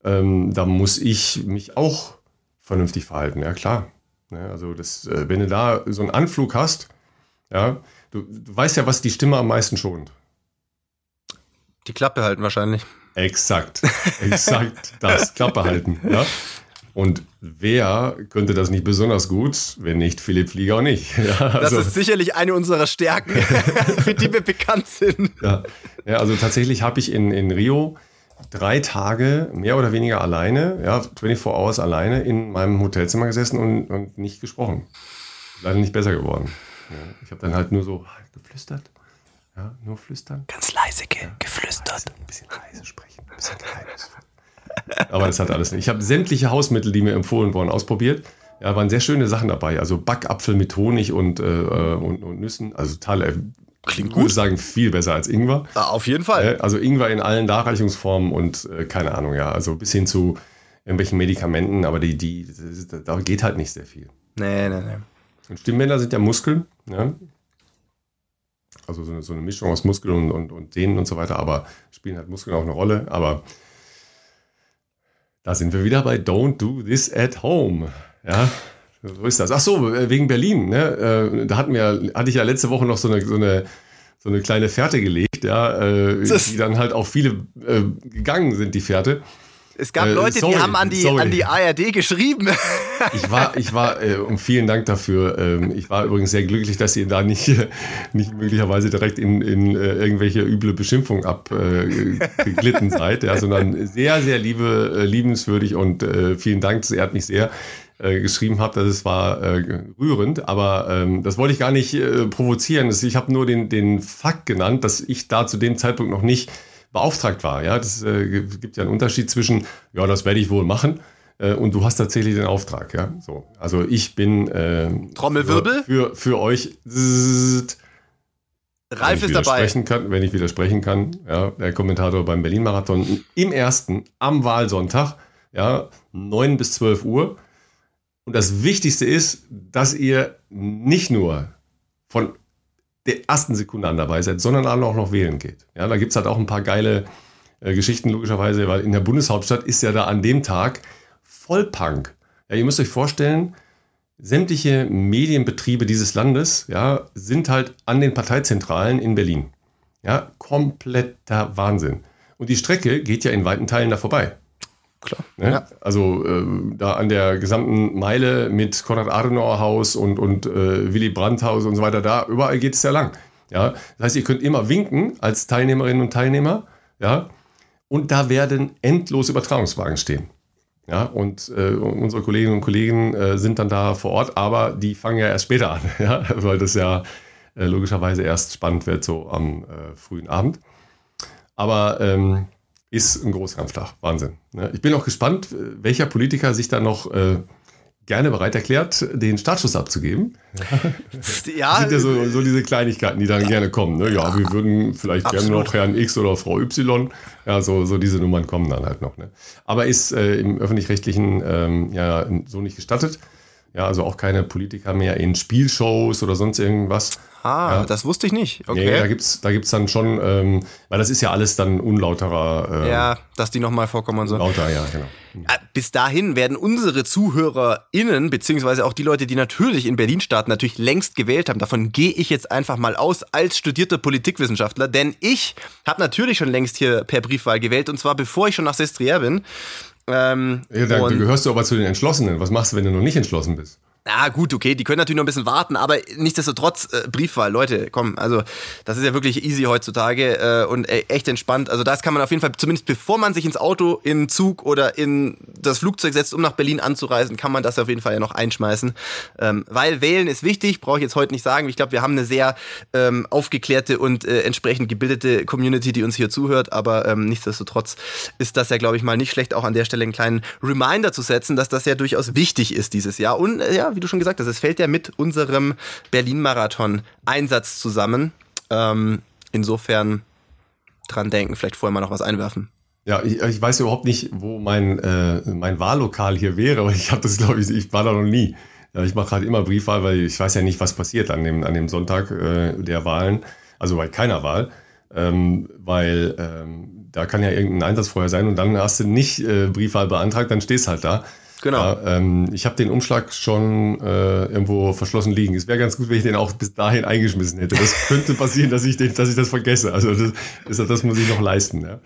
ähm, da muss ich mich auch vernünftig verhalten, ja klar. Ne? Also das, äh, wenn du da so einen Anflug hast, ja, du, du weißt ja, was die Stimme am meisten schont. Die Klappe halten wahrscheinlich. Exakt, exakt das, Klappe halten, ja. Und wer könnte das nicht besonders gut, wenn nicht Philipp Flieger und ich? Ja, also, das ist sicherlich eine unserer Stärken, für die wir bekannt sind. Ja, ja also tatsächlich habe ich in, in Rio drei Tage mehr oder weniger alleine, ja, 24 Hours alleine in meinem Hotelzimmer gesessen und, und nicht gesprochen. Leider nicht besser geworden. Ja, ich habe dann halt nur so geflüstert. Ja, nur flüstern. Ganz leise ja, geflüstert. Leise, ein bisschen leise sprechen, ein bisschen geheimnisvoll. Aber das hat alles nicht. Ich habe sämtliche Hausmittel, die mir empfohlen wurden, ausprobiert. Ja, waren sehr schöne Sachen dabei. Also Backapfel mit Honig und, äh, und, und, Nüssen. Also total, äh, Klingt gut. Ich würde sagen, viel besser als Ingwer. Ja, auf jeden Fall. Äh, also Ingwer in allen Darreichungsformen und äh, keine Ahnung, ja. Also bis hin zu irgendwelchen Medikamenten, aber die, die, da geht halt nicht sehr viel. Nee, nee, nee. Und Stimmbänder sind ja Muskeln, ja. Also so eine, so eine Mischung aus Muskeln und, und, und Dehnen und so weiter, aber spielen halt Muskeln auch eine Rolle. Aber da sind wir wieder bei Don't Do This at Home. Ja, so ist das. Ach so, äh, wegen Berlin. Ne? Äh, da hatten wir, hatte ich ja letzte Woche noch so eine, so eine, so eine kleine Fährte gelegt, ja, äh, die dann halt auch viele gegangen sind, die Fährte. Es gab äh, Leute, sorry, die haben an die, an die ARD geschrieben. Ich war, ich war, äh, und vielen Dank dafür. Ähm, ich war übrigens sehr glücklich, dass ihr da nicht, nicht möglicherweise direkt in, in äh, irgendwelche üble Beschimpfung abgeglitten äh, seid, ja, sondern sehr, sehr liebe, äh, liebenswürdig und äh, vielen Dank, das ehrt mich sehr, geschrieben habt. Das war rührend, aber ähm, das wollte ich gar nicht provozieren. Ich habe nur den, den Fakt genannt, dass ich da zu dem Zeitpunkt noch nicht beauftragt war. Ja, das äh, gibt ja einen Unterschied zwischen, ja, das werde ich wohl machen, äh, und du hast tatsächlich den Auftrag. Ja, so. Also ich bin äh, Trommelwirbel für, für, euch. Zzzt, Ralf ist dabei. Kann, wenn ich widersprechen kann, ja, der Kommentator beim Berlin-Marathon im ersten, am Wahlsonntag, ja, 9 bis 12 Uhr. Und das Wichtigste ist, dass ihr nicht nur von der ersten Sekunde an dabei seid, sondern auch noch wählen geht. Ja, da gibt es halt auch ein paar geile äh, Geschichten, logischerweise, weil in der Bundeshauptstadt ist ja da an dem Tag Vollpunk. Ja, ihr müsst euch vorstellen, sämtliche Medienbetriebe dieses Landes ja, sind halt an den Parteizentralen in Berlin. Ja, kompletter Wahnsinn. Und die Strecke geht ja in weiten Teilen da vorbei. Klar. Ne? Ja. Also äh, da an der gesamten Meile mit Konrad-Adenauer-Haus und, und äh, Willy Brandt-Haus und so weiter, da überall geht es ja lang. Ja? Das heißt, ihr könnt immer winken als Teilnehmerinnen und Teilnehmer. Ja? Und da werden endlos Übertragungswagen stehen. Ja, und äh, unsere Kolleginnen und Kollegen äh, sind dann da vor Ort, aber die fangen ja erst später an, ja? weil das ja äh, logischerweise erst spannend wird, so am äh, frühen Abend. Aber ähm, ist ein Großkampftag. Wahnsinn. Ne? Ich bin auch gespannt, welcher Politiker sich da noch äh, gerne bereit erklärt, den Startschuss abzugeben. Ja, sind ja so, so diese Kleinigkeiten, die dann ja. gerne kommen. Ne? Ja, wir würden vielleicht Absolut. gerne noch Herrn X oder Frau Y. Ja, so, so diese Nummern kommen dann halt noch. Ne? Aber ist äh, im öffentlich-rechtlichen ähm, ja so nicht gestattet. Ja, also auch keine Politiker mehr in Spielshows oder sonst irgendwas. Ah, ja. das wusste ich nicht. Okay. Nee, da gibt es da gibt's dann schon, ähm, weil das ist ja alles dann unlauterer. Äh, ja, dass die nochmal vorkommen und so. Lauter, ja, genau. Äh, bis dahin werden unsere ZuhörerInnen, beziehungsweise auch die Leute, die natürlich in Berlin starten, natürlich längst gewählt haben. Davon gehe ich jetzt einfach mal aus als studierter Politikwissenschaftler, denn ich habe natürlich schon längst hier per Briefwahl gewählt und zwar bevor ich schon nach Sestriere bin. Ähm, ja, da gehörst du aber zu den Entschlossenen. Was machst du, wenn du noch nicht entschlossen bist? Ah, gut, okay, die können natürlich noch ein bisschen warten, aber nichtsdestotrotz, äh, Briefwahl, Leute, komm, also das ist ja wirklich easy heutzutage äh, und äh, echt entspannt. Also das kann man auf jeden Fall, zumindest bevor man sich ins Auto, in Zug oder in das Flugzeug setzt, um nach Berlin anzureisen, kann man das auf jeden Fall ja noch einschmeißen. Ähm, weil wählen ist wichtig, brauche ich jetzt heute nicht sagen. Ich glaube, wir haben eine sehr ähm, aufgeklärte und äh, entsprechend gebildete Community, die uns hier zuhört, aber ähm, nichtsdestotrotz ist das ja, glaube ich, mal nicht schlecht, auch an der Stelle einen kleinen Reminder zu setzen, dass das ja durchaus wichtig ist dieses Jahr. Und äh, ja, wie du schon gesagt hast, es fällt ja mit unserem Berlin-Marathon-Einsatz zusammen. Ähm, insofern dran denken, vielleicht vorher mal noch was einwerfen. Ja, ich, ich weiß überhaupt nicht, wo mein, äh, mein Wahllokal hier wäre, aber ich habe das, glaube ich, ich war da noch nie. Ich mache halt immer Briefwahl, weil ich weiß ja nicht, was passiert an dem, an dem Sonntag äh, der Wahlen, also bei keiner Wahl, ähm, weil ähm, da kann ja irgendein Einsatz vorher sein und dann hast du nicht äh, Briefwahl beantragt, dann stehst halt da. Genau. Ja, ähm, ich habe den Umschlag schon äh, irgendwo verschlossen liegen. Es wäre ganz gut, wenn ich den auch bis dahin eingeschmissen hätte. Das könnte passieren, dass ich, den, dass ich das vergesse. Also das, das, das muss ich noch leisten. Ja.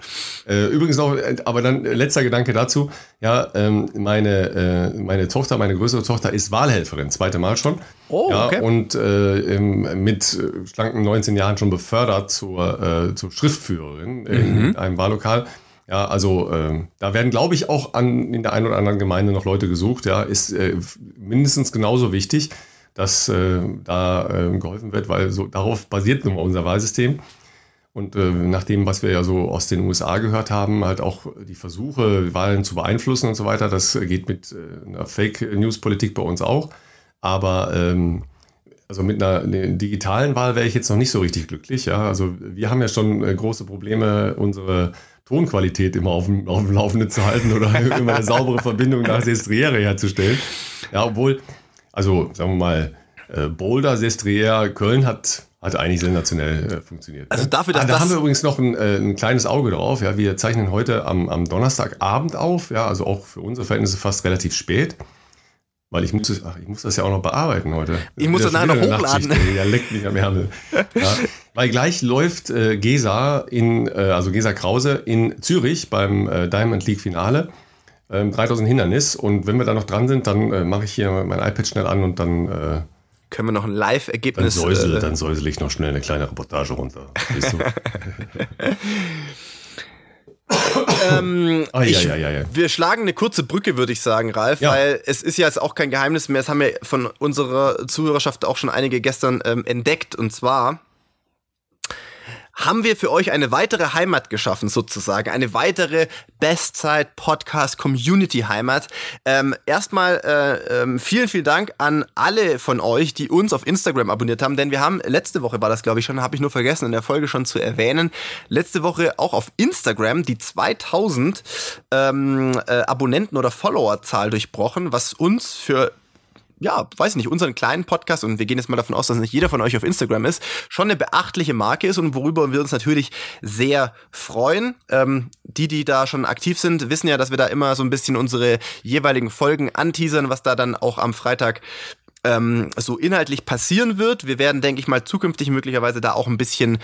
Äh, übrigens noch, aber dann letzter Gedanke dazu. Ja, ähm, meine, äh, meine Tochter, meine größere Tochter ist Wahlhelferin, zweite Mal schon. Oh, okay. Ja, und äh, mit schlanken 19 Jahren schon befördert zur, äh, zur Schriftführerin in mhm. einem Wahllokal. Ja, also äh, da werden, glaube ich, auch an, in der einen oder anderen Gemeinde noch Leute gesucht. Ja, ist äh, mindestens genauso wichtig, dass äh, da äh, geholfen wird, weil so darauf basiert nun mal unser Wahlsystem. Und äh, nach dem, was wir ja so aus den USA gehört haben, halt auch die Versuche, Wahlen zu beeinflussen und so weiter, das geht mit äh, einer Fake-News-Politik bei uns auch. Aber ähm, also mit einer digitalen Wahl wäre ich jetzt noch nicht so richtig glücklich. Ja, also wir haben ja schon äh, große Probleme, unsere Tonqualität immer auf dem, auf dem Laufenden zu halten oder immer eine saubere Verbindung nach Sestriere herzustellen. Ja, obwohl, also sagen wir mal, äh, Boulder, Sestriere, Köln hat, hat eigentlich sensationell äh, funktioniert. Also dafür, dass ah, da haben wir übrigens noch ein, äh, ein, kleines Auge drauf. Ja, wir zeichnen heute am, am Donnerstagabend auf, ja, also auch für unsere Verhältnisse fast relativ spät. Weil ich muss, ach, ich muss das ja auch noch bearbeiten heute. Ich muss das nachher noch hochladen. Ja, leckt mich am Ärmel. Ja, weil gleich läuft äh, Gesa in, äh, also Gesa Krause in Zürich beim äh, Diamond League Finale. 3000 ähm, Hindernis. Und wenn wir da noch dran sind, dann äh, mache ich hier mein iPad schnell an und dann äh, können wir noch ein Live-Ergebnis. Dann, säusel, äh, dann säusel ich noch schnell eine kleine Reportage runter. Ähm, oh, ja, ich, ja, ja, wir schlagen eine kurze Brücke, würde ich sagen, Ralf, weil es ist ja jetzt auch kein Geheimnis mehr. Es haben wir von unserer Zuhörerschaft auch schon einige gestern ähm, entdeckt. Und zwar haben wir für euch eine weitere Heimat geschaffen, sozusagen. Eine weitere Bestzeit Podcast Community Heimat. Ähm, erstmal äh, ähm, vielen, vielen Dank an alle von euch, die uns auf Instagram abonniert haben, denn wir haben letzte Woche war das, glaube ich, schon, habe ich nur vergessen in der Folge schon zu erwähnen, letzte Woche auch auf Instagram die 2000 ähm, äh, Abonnenten oder Followerzahl durchbrochen, was uns für ja, weiß nicht, unseren kleinen Podcast, und wir gehen jetzt mal davon aus, dass nicht jeder von euch auf Instagram ist, schon eine beachtliche Marke ist und worüber wir uns natürlich sehr freuen. Ähm, die, die da schon aktiv sind, wissen ja, dass wir da immer so ein bisschen unsere jeweiligen Folgen anteasern, was da dann auch am Freitag ähm, so inhaltlich passieren wird. Wir werden, denke ich mal, zukünftig möglicherweise da auch ein bisschen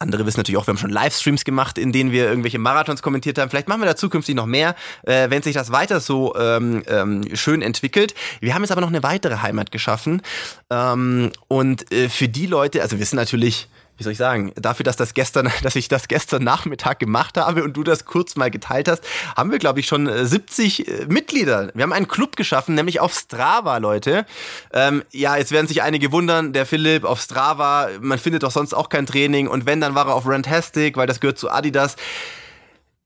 andere wissen natürlich auch, wir haben schon Livestreams gemacht, in denen wir irgendwelche Marathons kommentiert haben. Vielleicht machen wir da zukünftig noch mehr, äh, wenn sich das weiter so ähm, ähm, schön entwickelt. Wir haben jetzt aber noch eine weitere Heimat geschaffen. Ähm, und äh, für die Leute, also wir sind natürlich wie soll ich sagen, dafür, dass das gestern, dass ich das gestern Nachmittag gemacht habe und du das kurz mal geteilt hast, haben wir, glaube ich, schon 70 äh, äh, Mitglieder. Wir haben einen Club geschaffen, nämlich auf Strava, Leute. Ähm, ja, jetzt werden sich einige wundern, der Philipp auf Strava, man findet doch sonst auch kein Training und wenn, dann war er auf Rantastic, weil das gehört zu Adidas.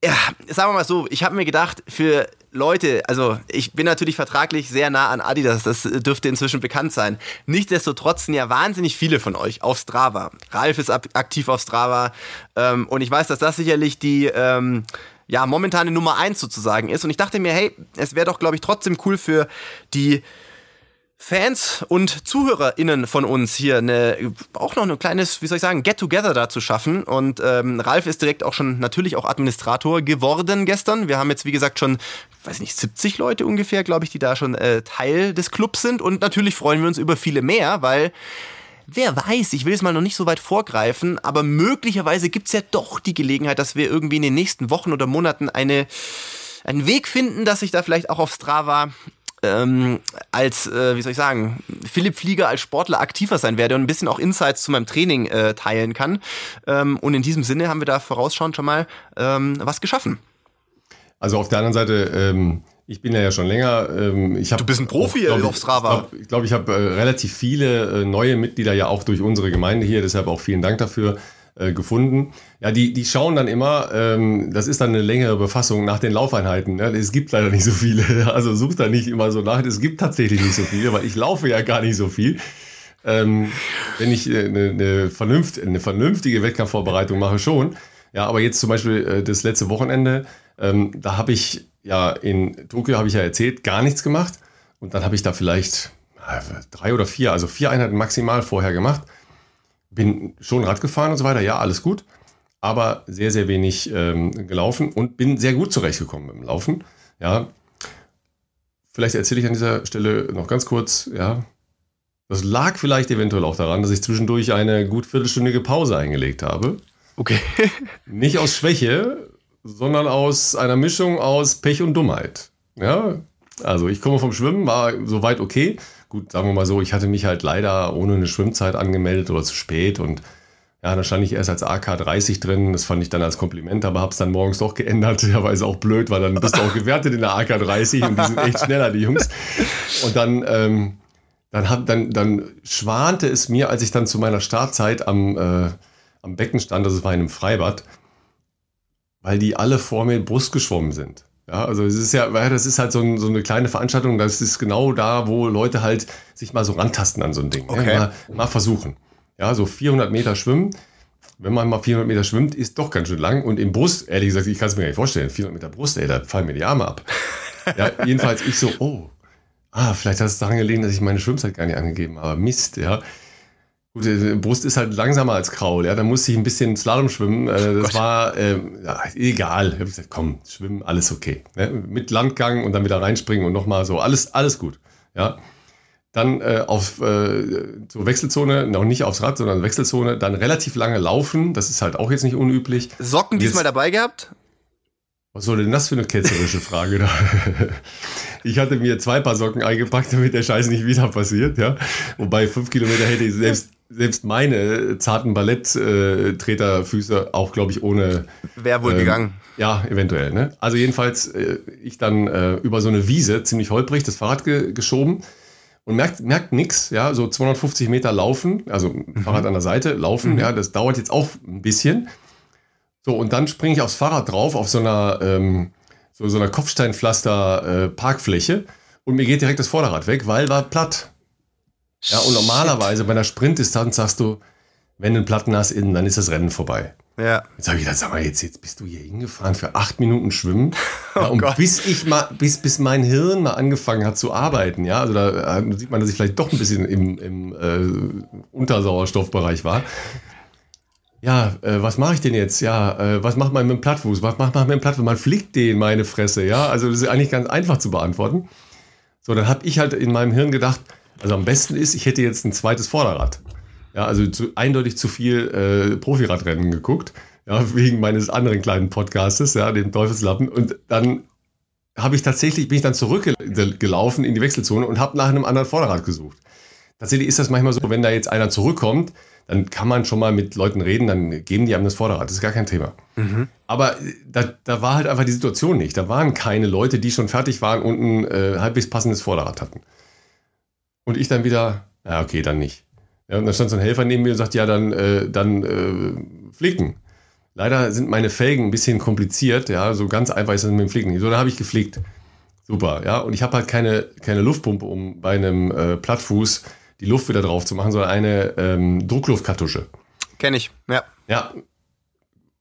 ja, sagen wir mal so, ich habe mir gedacht, für Leute, also ich bin natürlich vertraglich sehr nah an Adidas, das dürfte inzwischen bekannt sein. Nichtsdestotrotz sind ja wahnsinnig viele von euch auf Strava. Ralf ist aktiv auf Strava ähm, und ich weiß, dass das sicherlich die ähm, ja, momentane Nummer eins sozusagen ist. Und ich dachte mir, hey, es wäre doch, glaube ich, trotzdem cool für die Fans und ZuhörerInnen von uns hier eine, auch noch ein kleines, wie soll ich sagen, Get-Together da zu schaffen. Und ähm, Ralf ist direkt auch schon natürlich auch Administrator geworden gestern. Wir haben jetzt, wie gesagt, schon, weiß nicht, 70 Leute ungefähr, glaube ich, die da schon äh, Teil des Clubs sind. Und natürlich freuen wir uns über viele mehr, weil wer weiß, ich will es mal noch nicht so weit vorgreifen, aber möglicherweise gibt es ja doch die Gelegenheit, dass wir irgendwie in den nächsten Wochen oder Monaten eine, einen Weg finden, dass sich da vielleicht auch auf Strava ähm, als, äh, wie soll ich sagen, Philipp Flieger als Sportler aktiver sein werde und ein bisschen auch Insights zu meinem Training äh, teilen kann. Ähm, und in diesem Sinne haben wir da vorausschauend schon mal ähm, was geschaffen. Also auf der anderen Seite, ähm, ich bin ja schon länger. Ähm, ich du bist ein Profi auch, auf Strava. Ich glaube, ich, glaub, ich habe äh, relativ viele äh, neue Mitglieder ja auch durch unsere Gemeinde hier, deshalb auch vielen Dank dafür. Äh, gefunden. Ja, die, die schauen dann immer, ähm, das ist dann eine längere Befassung nach den Laufeinheiten. Ne? Es gibt leider nicht so viele. Also sucht da nicht immer so nach. Es gibt tatsächlich nicht so viele, weil ich laufe ja gar nicht so viel. Ähm, wenn ich äh, eine, eine, vernünft, eine vernünftige Wettkampfvorbereitung mache, schon. Ja, aber jetzt zum Beispiel äh, das letzte Wochenende, ähm, da habe ich ja in Tokio, habe ich ja erzählt, gar nichts gemacht. Und dann habe ich da vielleicht drei oder vier, also vier Einheiten maximal vorher gemacht bin schon Rad gefahren und so weiter, ja, alles gut, aber sehr, sehr wenig ähm, gelaufen und bin sehr gut zurechtgekommen dem Laufen. Ja, vielleicht erzähle ich an dieser Stelle noch ganz kurz, ja, das lag vielleicht eventuell auch daran, dass ich zwischendurch eine gut viertelstündige Pause eingelegt habe. Okay. Nicht aus Schwäche, sondern aus einer Mischung aus Pech und Dummheit. Ja, also ich komme vom Schwimmen, war soweit okay gut, sagen wir mal so, ich hatte mich halt leider ohne eine Schwimmzeit angemeldet oder zu spät und ja, da stand ich erst als AK 30 drin. Das fand ich dann als Kompliment, aber habe es dann morgens doch geändert. Ja, weil es auch blöd, weil dann bist du auch gewertet in der AK 30 und die sind echt schneller, die Jungs. Und dann, ähm, dann, hab, dann, dann schwante es mir, als ich dann zu meiner Startzeit am, äh, am Becken stand, das war in einem Freibad, weil die alle vor mir Brust geschwommen sind. Ja, also es ist ja, das ist halt so, ein, so, eine kleine Veranstaltung, das ist genau da, wo Leute halt sich mal so rantasten an so ein Ding. Ne? Okay. Ne? Mal, mal, versuchen. Ja, so 400 Meter schwimmen. Wenn man mal 400 Meter schwimmt, ist doch ganz schön lang. Und im Brust, ehrlich gesagt, ich kann es mir gar nicht vorstellen, 400 Meter Brust, ey, da fallen mir die Arme ab. ja, jedenfalls ich so, oh, ah, vielleicht hat es daran gelegen, dass ich meine Schwimmzeit gar nicht angegeben habe. Mist, ja. Gut, Brust ist halt langsamer als Kraul, ja. Da musste ich ein bisschen Slalom schwimmen. Äh, das Gott. war äh, ja, egal. Ich habe gesagt, komm, schwimmen, alles okay. Ne? Mit Landgang und dann wieder reinspringen und nochmal so, alles, alles gut. Ja. Dann äh, auf äh, zur Wechselzone, noch nicht aufs Rad, sondern Wechselzone, dann relativ lange laufen. Das ist halt auch jetzt nicht unüblich. Socken diesmal dabei gehabt? Was soll denn das für eine ketzerische Frage da? Ich hatte mir zwei Paar Socken eingepackt, damit der Scheiß nicht wieder passiert, ja. Wobei fünf Kilometer hätte ich selbst selbst meine zarten Balletttreterfüße auch, glaube ich, ohne. Wäre wohl ähm, gegangen. Ja, eventuell. Ne? Also jedenfalls, äh, ich dann äh, über so eine Wiese, ziemlich holprig, das Fahrrad ge geschoben und merkt, merkt nichts, ja, so 250 Meter laufen, also mhm. Fahrrad an der Seite, laufen, mhm. ja, das dauert jetzt auch ein bisschen. So, und dann springe ich aufs Fahrrad drauf, auf so einer, ähm, so, so einer Kopfsteinpflaster-Parkfläche äh, und mir geht direkt das Vorderrad weg, weil war platt. Ja, und normalerweise Shit. bei einer Sprintdistanz sagst du, wenn du einen Platten hast innen, dann ist das Rennen vorbei. Ja. Jetzt habe ich gedacht, sag mal, jetzt, jetzt bist du hier hingefahren für acht Minuten Schwimmen. Ja, oh und Gott. bis ich mal, bis, bis mein Hirn mal angefangen hat zu arbeiten, ja, also da äh, sieht man, dass ich vielleicht doch ein bisschen im, im äh, Untersauerstoffbereich war. Ja, äh, was mache ich denn jetzt? Ja, äh, was macht man mit dem Plattfuß? Was macht man mit dem Plattfuß? Man fliegt den meine Fresse, ja. Also das ist eigentlich ganz einfach zu beantworten. So, dann habe ich halt in meinem Hirn gedacht, also am besten ist, ich hätte jetzt ein zweites Vorderrad. Ja, also zu, eindeutig zu viel äh, Profiradrennen geguckt, ja, wegen meines anderen kleinen Podcastes, ja, dem Teufelslappen. Und dann habe ich tatsächlich, bin ich dann zurückgelaufen in die Wechselzone und habe nach einem anderen Vorderrad gesucht. Tatsächlich ist das manchmal so, wenn da jetzt einer zurückkommt, dann kann man schon mal mit Leuten reden, dann geben die einem das Vorderrad. Das ist gar kein Thema. Mhm. Aber da, da war halt einfach die Situation nicht. Da waren keine Leute, die schon fertig waren und ein äh, halbwegs passendes Vorderrad hatten. Und ich dann wieder, ja, okay, dann nicht. Ja, und dann stand so ein Helfer neben mir und sagt, ja, dann, äh, dann äh, flicken. Leider sind meine Felgen ein bisschen kompliziert, ja, so ganz einfach ist das mit dem nicht. So, da habe ich geflickt. Super, ja. Und ich habe halt keine, keine Luftpumpe, um bei einem äh, Plattfuß die Luft wieder drauf zu machen, sondern eine ähm, Druckluftkartusche. Kenne ich, ja. Ja.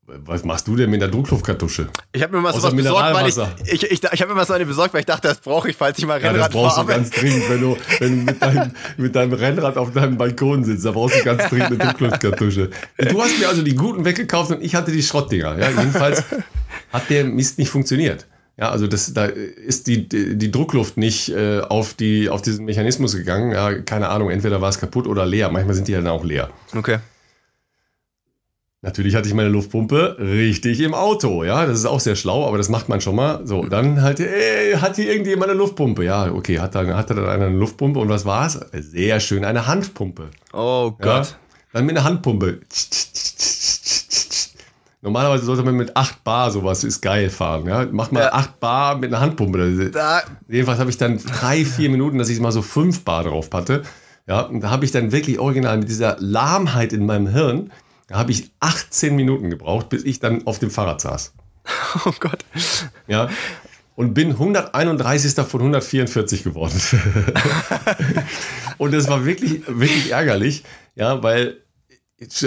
Was machst du denn mit der Druckluftkartusche? Ich habe mir mal sowas besorgt, weil ich, ich, ich, ich habe mir mal so eine besorgt, weil ich dachte, das brauche ich, falls ich mal Rennrad fahre. Ja, das brauchst fahre. du ganz dringend, wenn du, wenn du mit, deinem, mit deinem Rennrad auf deinem Balkon sitzt. Da brauchst du ganz dringend eine Druckluftkartusche. Du hast mir also die guten weggekauft und ich hatte die Schrottdinger. Ja, jedenfalls hat der Mist nicht funktioniert. Ja, also das, da ist die, die, die Druckluft nicht äh, auf, die, auf diesen Mechanismus gegangen. Ja, keine Ahnung, entweder war es kaputt oder leer. Manchmal sind die dann auch leer. Okay. Natürlich hatte ich meine Luftpumpe richtig im Auto, ja, das ist auch sehr schlau, aber das macht man schon mal. So, dann halt, ey, hat hier irgendjemand eine Luftpumpe? Ja, okay, hat dann, hatte dann einer eine Luftpumpe und was war's? Sehr schön, eine Handpumpe. Oh Gott. Ja, dann mit einer Handpumpe. Normalerweise sollte man mit 8 Bar sowas ist geil fahren. Ja? Mach mal ja. 8 Bar mit einer Handpumpe. Da. Jedenfalls habe ich dann drei, vier Minuten, dass ich mal so 5 Bar drauf hatte. Ja, und da habe ich dann wirklich original mit dieser Lahmheit in meinem Hirn da habe ich 18 Minuten gebraucht, bis ich dann auf dem Fahrrad saß. Oh Gott. Ja. Und bin 131. von 144 geworden. und das war wirklich, wirklich ärgerlich, ja, weil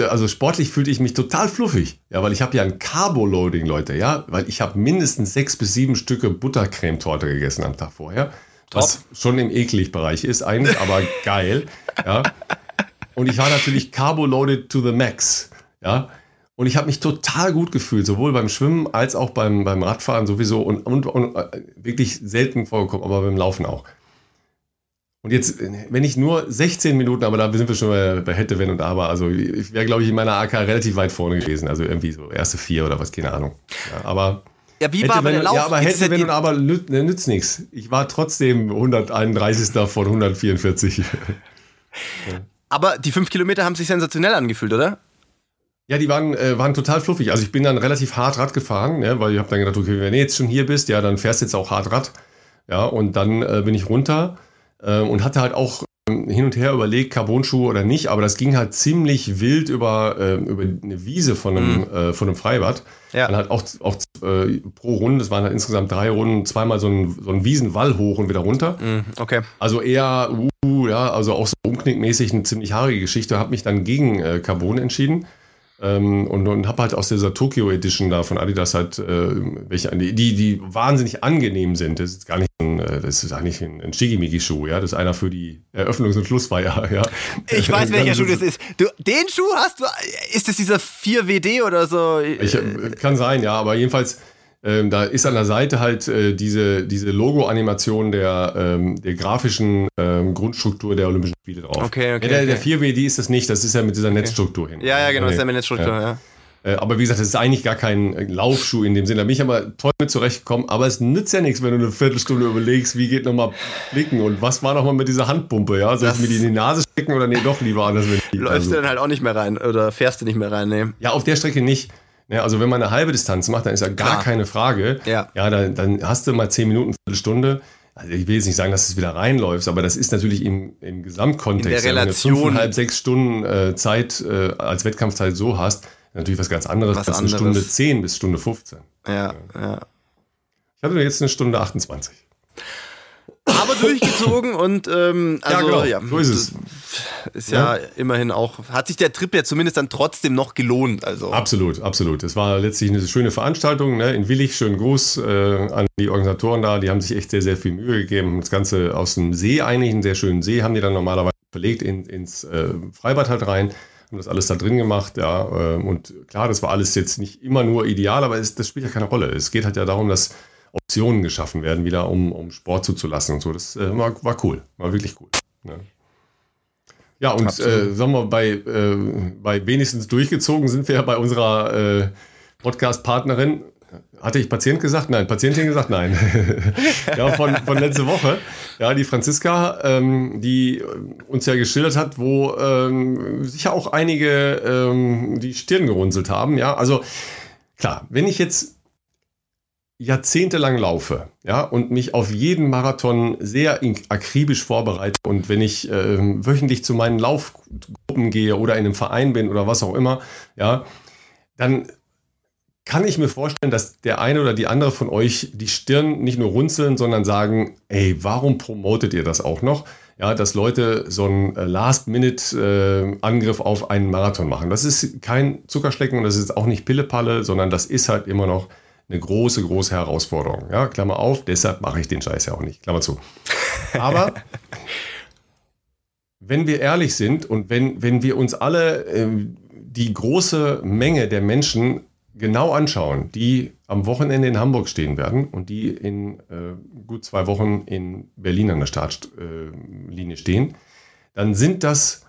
also sportlich fühlte ich mich total fluffig, ja, weil ich habe ja ein Carbo-Loading, Leute, ja, weil ich habe mindestens sechs bis sieben Stücke Buttercremetorte gegessen am Tag vorher, Top. was schon im eklig Bereich ist eigentlich, aber geil, ja. Und ich war natürlich carbo-loaded to the max. Ja. Und ich habe mich total gut gefühlt, sowohl beim Schwimmen als auch beim, beim Radfahren sowieso und, und, und äh, wirklich selten vorgekommen, aber beim Laufen auch. Und jetzt, wenn ich nur 16 Minuten, aber da sind wir schon bei, bei Hätte, Wenn und Aber, also ich wäre, glaube ich, in meiner AK relativ weit vorne gewesen, also irgendwie so erste vier oder was, keine Ahnung. Ja, aber ja, wie hätte, war wenn, der Lauf? Ja, aber hätte, wenn und aber nützt, nützt nichts. Ich war trotzdem 131. von 144. Aber die fünf Kilometer haben sich sensationell angefühlt, oder? Ja, die waren, äh, waren total fluffig. Also ich bin dann relativ hart Rad gefahren, ja, weil ich habe dann gedacht, okay, wenn du jetzt schon hier bist, ja, dann fährst du jetzt auch hart Rad. Ja, und dann äh, bin ich runter äh, und hatte halt auch ähm, hin und her überlegt, Carbonschuhe oder nicht, aber das ging halt ziemlich wild über, äh, über eine Wiese von einem, mhm. äh, von einem Freibad. Ja. Dann halt auch, auch äh, pro Runde, es waren halt insgesamt drei Runden, zweimal so ein, so ein Wiesenwall hoch und wieder runter. Mhm, okay. Also eher, uh, ja, also auch so umknickmäßig eine ziemlich haarige Geschichte, habe mich dann gegen äh, Carbon entschieden. Ähm, und und habe halt aus dieser Tokyo Edition da von Adidas halt äh, welche, die, die wahnsinnig angenehm sind. Das ist gar nicht ein, äh, das ist eigentlich ein, ein Shigimigi-Schuh, ja. Das ist einer für die Eröffnungs- und Schlussfeier, ja. Ich weiß, welcher Schuh das ist. Du, den Schuh hast du, ist das dieser 4WD oder so? Ich, äh, kann sein, ja, aber jedenfalls ähm, da ist an der Seite halt äh, diese, diese Logo-Animation der, ähm, der grafischen ähm, Grundstruktur der Olympischen Spiele drauf. Okay, okay. Ja, der, der 4WD ist das nicht, das ist ja mit dieser okay. Netzstruktur hin. Ja, ja, genau, das ist ja mit Netzstruktur, ja. ja. Äh, aber wie gesagt, das ist eigentlich gar kein Laufschuh in dem Sinne. Da bin ich aber toll mit zurechtgekommen. Aber es nützt ja nichts, wenn du eine Viertelstunde überlegst, wie geht nochmal blicken und was war nochmal mit dieser Handpumpe, ja? Soll das ich mir die in die Nase stecken oder nee, doch lieber anders? Läufst also. du dann halt auch nicht mehr rein oder fährst du nicht mehr rein, nee. Ja, auf der Strecke nicht. Ja, also wenn man eine halbe Distanz macht, dann ist ja gar Klar. keine Frage. Ja, ja dann, dann hast du mal zehn Minuten, eine Stunde. Also ich will jetzt nicht sagen, dass du wieder reinläufst, aber das ist natürlich im, im Gesamtkontext. In der Relation. Wenn du fünfeinhalb, sechs Stunden äh, Zeit äh, als Wettkampfzeit so hast, natürlich was ganz anderes was als anderes. eine Stunde zehn bis Stunde 15. Ja, ja. Ich hatte jetzt eine Stunde 28 aber durchgezogen und ähm, also ja, genau. ja, so ist es. Ist ja, ja, immerhin auch, hat sich der Trip ja zumindest dann trotzdem noch gelohnt. Also. Absolut, absolut. Es war letztlich eine schöne Veranstaltung ne? in Willig. Schönen Gruß äh, an die Organisatoren da. Die haben sich echt sehr, sehr viel Mühe gegeben. Das Ganze aus dem See eigentlich, einen sehr schönen See, haben die dann normalerweise verlegt in, ins äh, Freibad halt rein. Haben das alles da drin gemacht, ja. Äh, und klar, das war alles jetzt nicht immer nur ideal, aber es, das spielt ja keine Rolle. Es geht halt ja darum, dass Optionen geschaffen werden, wieder um, um Sport zuzulassen und so. Das äh, war, war cool, war wirklich cool. Ne? Ja, und äh, sagen wir, bei, äh, bei wenigstens durchgezogen sind wir ja bei unserer äh, Podcast-Partnerin. Hatte ich Patient gesagt? Nein. Patientin gesagt? Nein. ja, von, von letzte Woche. Ja, die Franziska, ähm, die uns ja geschildert hat, wo ähm, sicher auch einige ähm, die Stirn gerunzelt haben. Ja, also klar, wenn ich jetzt jahrzehntelang laufe, ja, und mich auf jeden Marathon sehr akribisch vorbereite und wenn ich äh, wöchentlich zu meinen Laufgruppen gehe oder in einem Verein bin oder was auch immer, ja, dann kann ich mir vorstellen, dass der eine oder die andere von euch die Stirn nicht nur runzeln, sondern sagen, ey, warum promotet ihr das auch noch? Ja, dass Leute so einen äh, Last-Minute-Angriff auf einen Marathon machen. Das ist kein Zuckerschlecken und das ist auch nicht Pillepalle, sondern das ist halt immer noch eine große, große Herausforderung. Ja, Klammer auf, deshalb mache ich den Scheiß ja auch nicht. Klammer zu. Aber wenn wir ehrlich sind und wenn, wenn wir uns alle äh, die große Menge der Menschen genau anschauen, die am Wochenende in Hamburg stehen werden und die in äh, gut zwei Wochen in Berlin an der Startlinie äh, stehen, dann sind das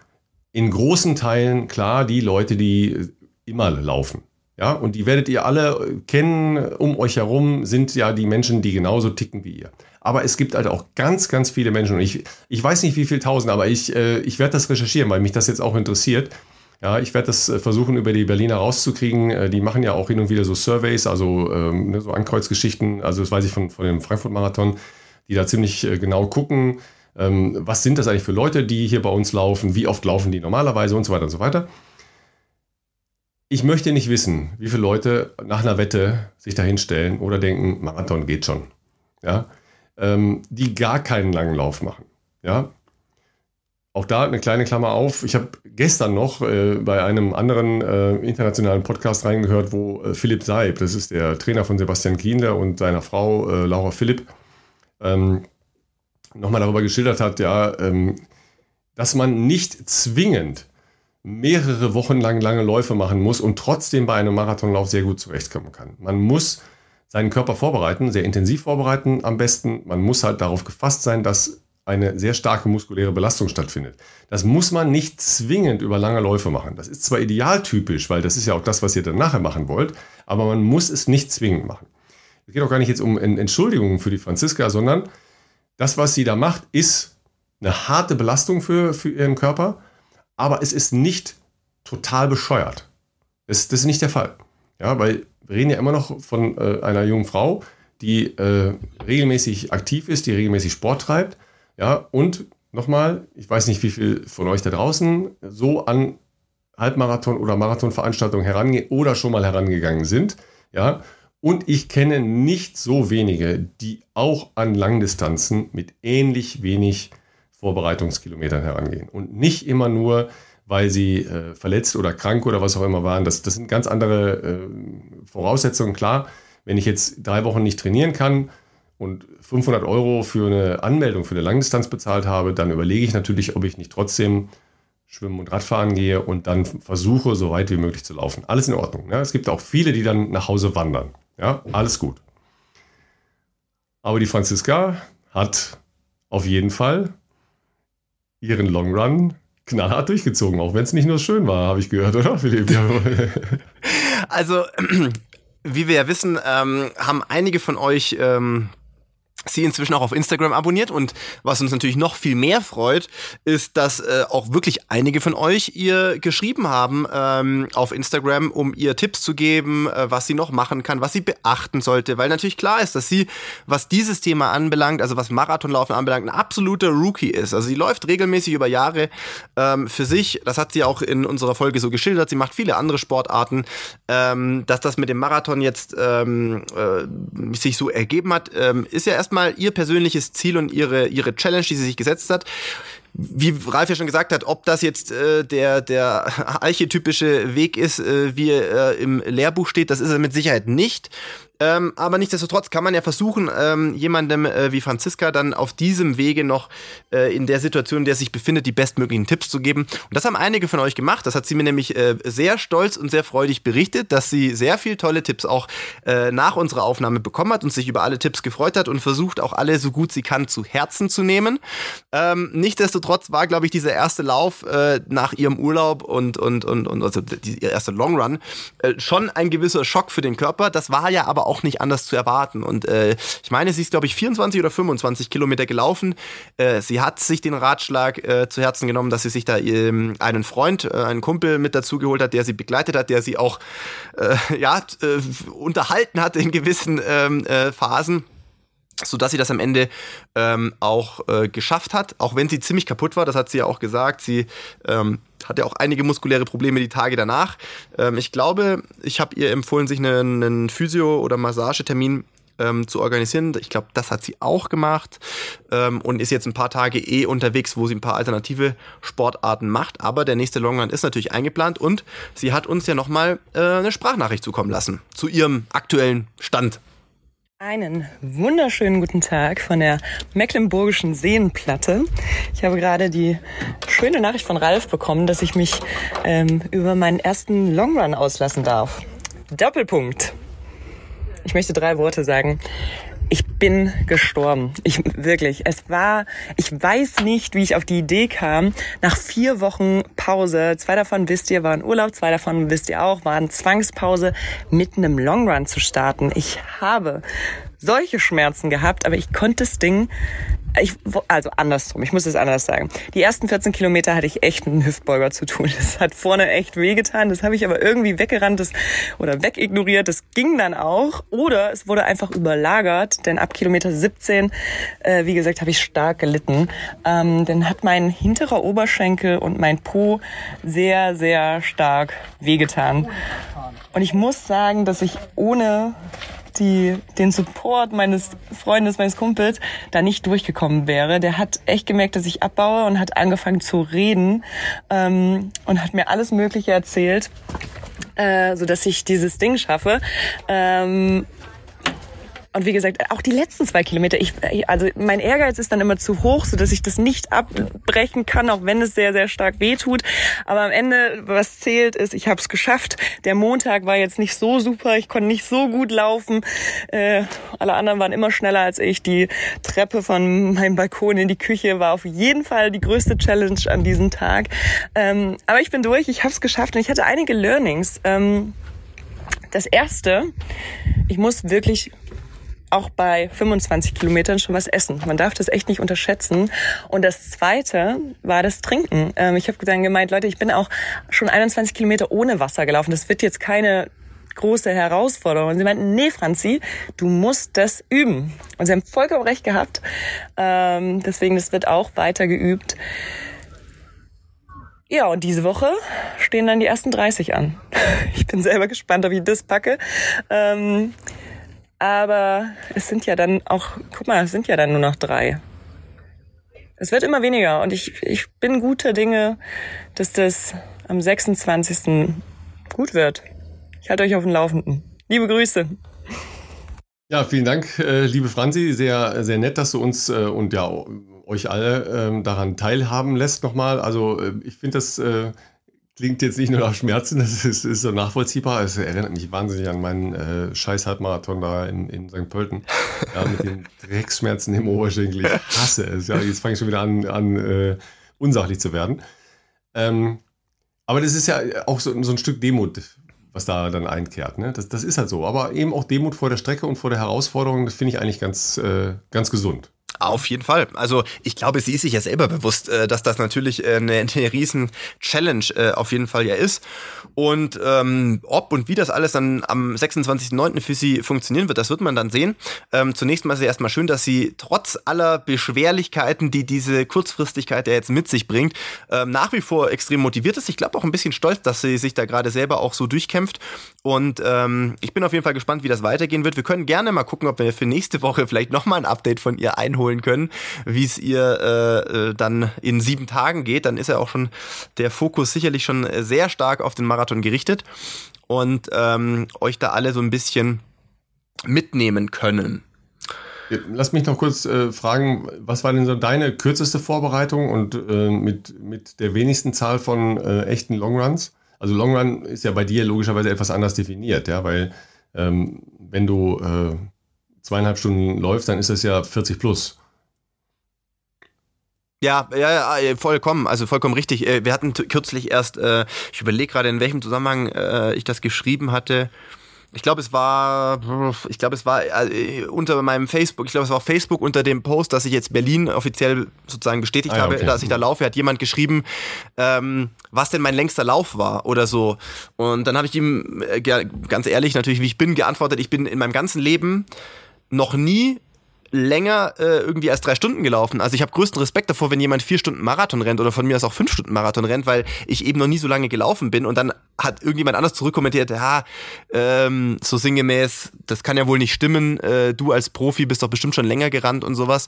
in großen Teilen klar die Leute, die immer laufen. Ja, und die werdet ihr alle kennen. Um euch herum sind ja die Menschen, die genauso ticken wie ihr. Aber es gibt halt auch ganz, ganz viele Menschen. Und ich, ich weiß nicht, wie viele tausend, aber ich, äh, ich werde das recherchieren, weil mich das jetzt auch interessiert. Ja, ich werde das äh, versuchen, über die Berliner rauszukriegen. Äh, die machen ja auch hin und wieder so Surveys, also ähm, ne, so Ankreuzgeschichten. Also das weiß ich von, von dem Frankfurt-Marathon, die da ziemlich äh, genau gucken, ähm, was sind das eigentlich für Leute, die hier bei uns laufen, wie oft laufen die normalerweise und so weiter und so weiter. Ich möchte nicht wissen, wie viele Leute nach einer Wette sich da hinstellen oder denken, Marathon geht schon. Ja, ähm, die gar keinen langen Lauf machen. Ja, auch da eine kleine Klammer auf. Ich habe gestern noch äh, bei einem anderen äh, internationalen Podcast reingehört, wo äh, Philipp Seib, das ist der Trainer von Sebastian Kienler und seiner Frau äh, Laura Philipp, ähm, nochmal darüber geschildert hat, ja, ähm, dass man nicht zwingend mehrere Wochen lang lange Läufe machen muss und trotzdem bei einem Marathonlauf sehr gut zurechtkommen kann. Man muss seinen Körper vorbereiten, sehr intensiv vorbereiten am besten. Man muss halt darauf gefasst sein, dass eine sehr starke muskuläre Belastung stattfindet. Das muss man nicht zwingend über lange Läufe machen. Das ist zwar idealtypisch, weil das ist ja auch das, was ihr dann nachher machen wollt, aber man muss es nicht zwingend machen. Es geht auch gar nicht jetzt um Entschuldigungen für die Franziska, sondern das, was sie da macht, ist eine harte Belastung für, für ihren Körper, aber es ist nicht total bescheuert. Das, das ist nicht der Fall. Ja, weil wir reden ja immer noch von äh, einer jungen Frau, die äh, regelmäßig aktiv ist, die regelmäßig Sport treibt ja, und nochmal, ich weiß nicht, wie viel von euch da draußen so an Halbmarathon- oder Marathonveranstaltungen herangehen oder schon mal herangegangen sind. Ja, und ich kenne nicht so wenige, die auch an Langdistanzen mit ähnlich wenig Vorbereitungskilometern herangehen. Und nicht immer nur, weil sie äh, verletzt oder krank oder was auch immer waren. Das, das sind ganz andere äh, Voraussetzungen. Klar, wenn ich jetzt drei Wochen nicht trainieren kann, und 500 Euro für eine Anmeldung für eine Langdistanz bezahlt habe, dann überlege ich natürlich, ob ich nicht trotzdem Schwimmen und Radfahren gehe und dann versuche, so weit wie möglich zu laufen. Alles in Ordnung. Ja? Es gibt auch viele, die dann nach Hause wandern. Ja, alles gut. Aber die Franziska hat auf jeden Fall ihren Long Run knallhart durchgezogen, auch wenn es nicht nur schön war, habe ich gehört, oder Philipp? also, wie wir ja wissen, ähm, haben einige von euch ähm, sie inzwischen auch auf Instagram abonniert. Und was uns natürlich noch viel mehr freut, ist, dass äh, auch wirklich einige von euch ihr geschrieben haben ähm, auf Instagram, um ihr Tipps zu geben, äh, was sie noch machen kann, was sie beachten sollte, weil natürlich klar ist, dass sie, was dieses Thema anbelangt, also was Marathonlaufen anbelangt, ein absoluter Rookie ist. Also sie läuft regelmäßig über Jahre ähm, für sich, das hat sie auch in unserer Folge so geschildert, sie macht viele andere Sportarten, ähm, dass das mit dem Marathon jetzt ähm, äh, sich so ergeben hat, ähm, ist ja erstmal erstmal ihr persönliches Ziel und ihre, ihre Challenge, die sie sich gesetzt hat wie Ralf ja schon gesagt hat, ob das jetzt äh, der, der archetypische Weg ist, äh, wie er äh, im Lehrbuch steht, das ist er mit Sicherheit nicht. Ähm, aber nichtsdestotrotz kann man ja versuchen, ähm, jemandem äh, wie Franziska dann auf diesem Wege noch äh, in der Situation, in der er sich befindet, die bestmöglichen Tipps zu geben. Und das haben einige von euch gemacht. Das hat sie mir nämlich äh, sehr stolz und sehr freudig berichtet, dass sie sehr viel tolle Tipps auch äh, nach unserer Aufnahme bekommen hat und sich über alle Tipps gefreut hat und versucht auch alle so gut sie kann zu Herzen zu nehmen. Ähm, nichtsdestotrotz war, glaube ich, dieser erste Lauf äh, nach ihrem Urlaub und, und, und, und also die, ihr erster Long Run äh, schon ein gewisser Schock für den Körper. Das war ja aber auch nicht anders zu erwarten. Und äh, ich meine, sie ist, glaube ich, 24 oder 25 Kilometer gelaufen. Äh, sie hat sich den Ratschlag äh, zu Herzen genommen, dass sie sich da ähm, einen Freund, äh, einen Kumpel mit dazu geholt hat, der sie begleitet hat, der sie auch äh, ja, äh, unterhalten hat in gewissen ähm, äh, Phasen. sodass sie das am Ende ähm, auch äh, geschafft hat, auch wenn sie ziemlich kaputt war, das hat sie ja auch gesagt, sie ähm, hatte auch einige muskuläre Probleme die Tage danach. Ähm, ich glaube, ich habe ihr empfohlen, sich einen, einen Physio- oder Massagetermin ähm, zu organisieren. Ich glaube, das hat sie auch gemacht ähm, und ist jetzt ein paar Tage eh unterwegs, wo sie ein paar alternative Sportarten macht. Aber der nächste Longrun ist natürlich eingeplant und sie hat uns ja nochmal äh, eine Sprachnachricht zukommen lassen zu ihrem aktuellen Stand. Einen wunderschönen guten Tag von der Mecklenburgischen Seenplatte. Ich habe gerade die schöne Nachricht von Ralf bekommen, dass ich mich ähm, über meinen ersten Longrun auslassen darf. Doppelpunkt. Ich möchte drei Worte sagen. Ich bin gestorben. Ich wirklich. Es war, ich weiß nicht, wie ich auf die Idee kam. Nach vier Wochen Pause, zwei davon wisst ihr, waren Urlaub, zwei davon wisst ihr auch, waren Zwangspause, mitten im Longrun zu starten. Ich habe solche Schmerzen gehabt, aber ich konnte das Ding ich, also andersrum, ich muss es anders sagen. Die ersten 14 Kilometer hatte ich echt mit einem Hüftbeuger zu tun. Das hat vorne echt wehgetan. Das habe ich aber irgendwie weggerannt das, oder wegignoriert. Das ging dann auch. Oder es wurde einfach überlagert, denn ab Kilometer 17, äh, wie gesagt, habe ich stark gelitten. Ähm, dann hat mein hinterer Oberschenkel und mein Po sehr, sehr stark wehgetan. Und ich muss sagen, dass ich ohne die, den Support meines Freundes, meines Kumpels da nicht durchgekommen wäre. Der hat echt gemerkt, dass ich abbaue und hat angefangen zu reden ähm, und hat mir alles Mögliche erzählt, äh, so dass ich dieses Ding schaffe. Ähm, und wie gesagt, auch die letzten zwei Kilometer, ich, also mein Ehrgeiz ist dann immer zu hoch, so dass ich das nicht abbrechen kann, auch wenn es sehr, sehr stark wehtut. Aber am Ende, was zählt, ist, ich habe es geschafft. Der Montag war jetzt nicht so super, ich konnte nicht so gut laufen. Äh, alle anderen waren immer schneller als ich. Die Treppe von meinem Balkon in die Küche war auf jeden Fall die größte Challenge an diesem Tag. Ähm, aber ich bin durch, ich habe es geschafft und ich hatte einige Learnings. Ähm, das erste, ich muss wirklich auch bei 25 Kilometern schon was essen. Man darf das echt nicht unterschätzen. Und das Zweite war das Trinken. Ähm, ich habe dann gemeint, Leute, ich bin auch schon 21 Kilometer ohne Wasser gelaufen. Das wird jetzt keine große Herausforderung. Und sie meinten, nee, Franzi, du musst das üben. Und sie haben vollkommen recht gehabt. Ähm, deswegen, das wird auch weiter geübt. Ja, und diese Woche stehen dann die ersten 30 an. Ich bin selber gespannt, ob ich das packe. Ähm, aber es sind ja dann auch, guck mal, es sind ja dann nur noch drei. Es wird immer weniger und ich, ich bin guter Dinge, dass das am 26. gut wird. Ich halte euch auf dem Laufenden. Liebe Grüße. Ja, vielen Dank, äh, liebe Franzi. Sehr, sehr nett, dass du uns äh, und ja euch alle äh, daran teilhaben lässt nochmal. Also äh, ich finde das klingt jetzt nicht nur nach Schmerzen, das ist, ist so nachvollziehbar. Es erinnert mich wahnsinnig an meinen äh, scheiß Halbmarathon da in, in St. Pölten. Ja, mit den Drecksschmerzen im Oberschenkel. Ich hasse es. Ja, jetzt fange ich schon wieder an, an äh, unsachlich zu werden. Ähm, aber das ist ja auch so, so, ein Stück Demut, was da dann einkehrt. Ne? Das, das ist halt so. Aber eben auch Demut vor der Strecke und vor der Herausforderung, das finde ich eigentlich ganz, äh, ganz gesund. Auf jeden Fall. Also ich glaube, sie ist sich ja selber bewusst, äh, dass das natürlich äh, eine, eine riesen Challenge äh, auf jeden Fall ja ist. Und ähm, ob und wie das alles dann am 26.09. für sie funktionieren wird, das wird man dann sehen. Ähm, zunächst mal ist es erstmal schön, dass sie trotz aller Beschwerlichkeiten, die diese Kurzfristigkeit ja jetzt mit sich bringt, ähm, nach wie vor extrem motiviert ist. Ich glaube auch ein bisschen stolz, dass sie sich da gerade selber auch so durchkämpft. Und ähm, ich bin auf jeden Fall gespannt, wie das weitergehen wird. Wir können gerne mal gucken, ob wir für nächste Woche vielleicht nochmal ein Update von ihr einholen holen können, wie es ihr äh, äh, dann in sieben Tagen geht, dann ist ja auch schon der Fokus sicherlich schon sehr stark auf den Marathon gerichtet und ähm, euch da alle so ein bisschen mitnehmen können. Lass mich noch kurz äh, fragen, was war denn so deine kürzeste Vorbereitung und äh, mit, mit der wenigsten Zahl von äh, echten Longruns? Also Longrun ist ja bei dir logischerweise etwas anders definiert, ja, weil ähm, wenn du äh, zweieinhalb Stunden läufst, dann ist das ja 40 plus. Ja, ja, ja, vollkommen, also vollkommen richtig. Äh, wir hatten kürzlich erst, äh, ich überlege gerade, in welchem Zusammenhang äh, ich das geschrieben hatte. Ich glaube, es war, ich glaube, es war unter meinem Facebook, ich glaube, es war auf Facebook unter dem Post, dass ich jetzt Berlin offiziell sozusagen bestätigt ah, ja, habe, dass ich da laufe, hat jemand geschrieben, ähm, was denn mein längster Lauf war oder so. Und dann habe ich ihm ganz ehrlich natürlich, wie ich bin, geantwortet, ich bin in meinem ganzen Leben noch nie länger äh, irgendwie als drei Stunden gelaufen. Also ich habe größten Respekt davor, wenn jemand vier Stunden Marathon rennt oder von mir aus auch fünf Stunden Marathon rennt, weil ich eben noch nie so lange gelaufen bin und dann hat irgendjemand anders zurückkommentiert, ja, ähm, so sinngemäß, das kann ja wohl nicht stimmen, äh, du als Profi bist doch bestimmt schon länger gerannt und sowas.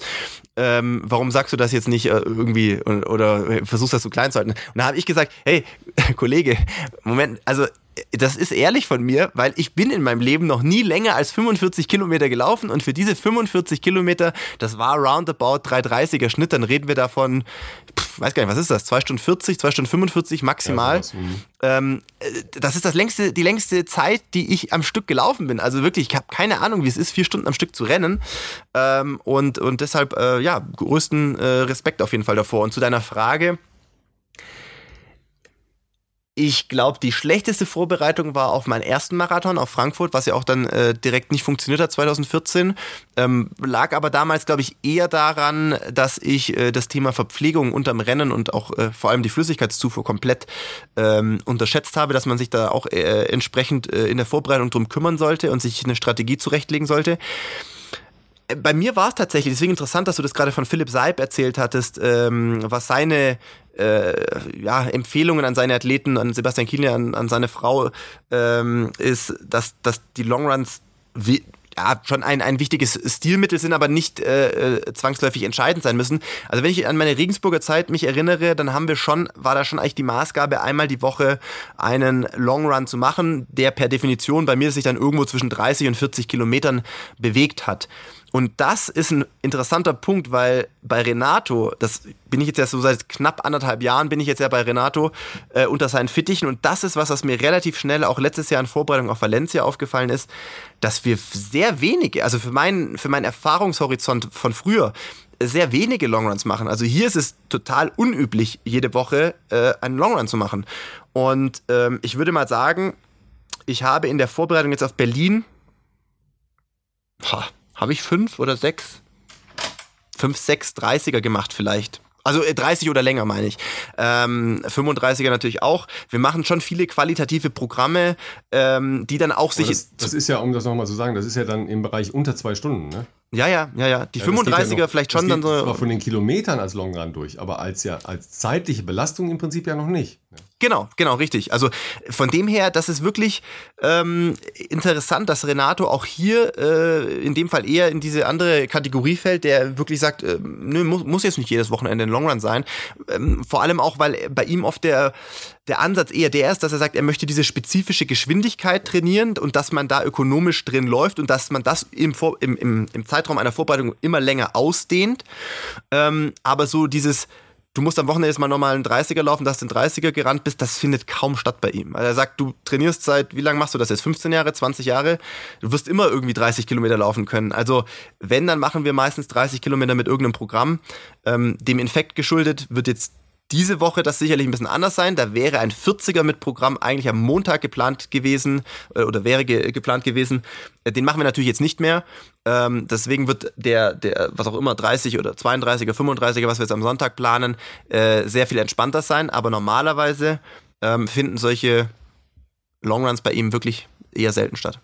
Ähm, warum sagst du das jetzt nicht äh, irgendwie oder, oder versuchst das so klein zu halten? Und da habe ich gesagt, hey, Kollege, Moment, also das ist ehrlich von mir, weil ich bin in meinem Leben noch nie länger als 45 Kilometer gelaufen und für diese 45 Kilometer, das war roundabout 3,30er Schnitt, dann reden wir davon, pff, weiß gar nicht, was ist das, 2 Stunden 40, 2 Stunden 45 maximal. Ja, ähm, äh, das ist das längste, die längste Zeit, die ich am Stück gelaufen bin. Also wirklich, ich habe keine Ahnung, wie es ist, vier Stunden am Stück zu rennen. Ähm, und, und deshalb, äh, ja, größten äh, Respekt auf jeden Fall davor. Und zu deiner Frage, ich glaube, die schlechteste Vorbereitung war auf meinen ersten Marathon auf Frankfurt, was ja auch dann äh, direkt nicht funktioniert hat 2014. Ähm, lag aber damals, glaube ich, eher daran, dass ich äh, das Thema Verpflegung unterm Rennen und auch äh, vor allem die Flüssigkeitszufuhr komplett ähm, unterschätzt habe, dass man sich da auch äh, entsprechend äh, in der Vorbereitung drum kümmern sollte und sich eine Strategie zurechtlegen sollte bei mir war es tatsächlich, deswegen interessant, dass du das gerade von Philipp Seib erzählt hattest, ähm, was seine äh, ja, Empfehlungen an seine Athleten, an Sebastian Kienle, an, an seine Frau, ähm, ist, dass, dass die Longruns wie, ja, schon ein, ein wichtiges Stilmittel sind, aber nicht äh, äh, zwangsläufig entscheidend sein müssen. Also wenn ich an meine Regensburger Zeit mich erinnere, dann haben wir schon, war da schon eigentlich die Maßgabe, einmal die Woche einen Long Run zu machen, der per Definition bei mir sich dann irgendwo zwischen 30 und 40 Kilometern bewegt hat. Und das ist ein interessanter Punkt, weil bei Renato, das bin ich jetzt ja so seit knapp anderthalb Jahren, bin ich jetzt ja bei Renato äh, unter seinen Fittichen. Und das ist was, was mir relativ schnell auch letztes Jahr in Vorbereitung auf Valencia aufgefallen ist, dass wir sehr wenige, also für meinen, für meinen Erfahrungshorizont von früher, sehr wenige Longruns machen. Also hier ist es total unüblich, jede Woche äh, einen Longrun zu machen. Und ähm, ich würde mal sagen, ich habe in der Vorbereitung jetzt auf Berlin, habe ich fünf oder sechs? Fünf, sechs 30er gemacht vielleicht. Also 30 äh, oder länger meine ich. Ähm, 35er natürlich auch. Wir machen schon viele qualitative Programme, ähm, die dann auch sich. Das, das, ist ja, um das nochmal zu sagen, das ist ja dann im Bereich unter zwei Stunden, ne? Ja, ja, ja, ja. Die ja, 35er ja noch, vielleicht schon dann so. Aber von den Kilometern als Longrun durch, aber als ja als zeitliche Belastung im Prinzip ja noch nicht. Ne? Genau, genau, richtig. Also von dem her, das ist wirklich ähm, interessant, dass Renato auch hier äh, in dem Fall eher in diese andere Kategorie fällt, der wirklich sagt, äh, nö, muss, muss jetzt nicht jedes Wochenende ein Longrun sein. Ähm, vor allem auch, weil bei ihm oft der der Ansatz eher der ist, dass er sagt, er möchte diese spezifische Geschwindigkeit trainieren und dass man da ökonomisch drin läuft und dass man das im, Vor im, im, im Zeitraum einer Vorbereitung immer länger ausdehnt. Ähm, aber so dieses du musst am Wochenende jetzt mal nochmal einen 30er laufen, dass du einen 30er gerannt bist, das findet kaum statt bei ihm. Also er sagt, du trainierst seit, wie lange machst du das jetzt? 15 Jahre, 20 Jahre? Du wirst immer irgendwie 30 Kilometer laufen können. Also wenn, dann machen wir meistens 30 Kilometer mit irgendeinem Programm. Ähm, dem Infekt geschuldet wird jetzt diese Woche das sicherlich ein bisschen anders sein. Da wäre ein 40er mit Programm eigentlich am Montag geplant gewesen äh, oder wäre ge geplant gewesen. Äh, den machen wir natürlich jetzt nicht mehr. Ähm, deswegen wird der, der, was auch immer, 30 oder 32er, 35er, was wir jetzt am Sonntag planen, äh, sehr viel entspannter sein. Aber normalerweise ähm, finden solche Longruns bei ihm wirklich eher selten statt.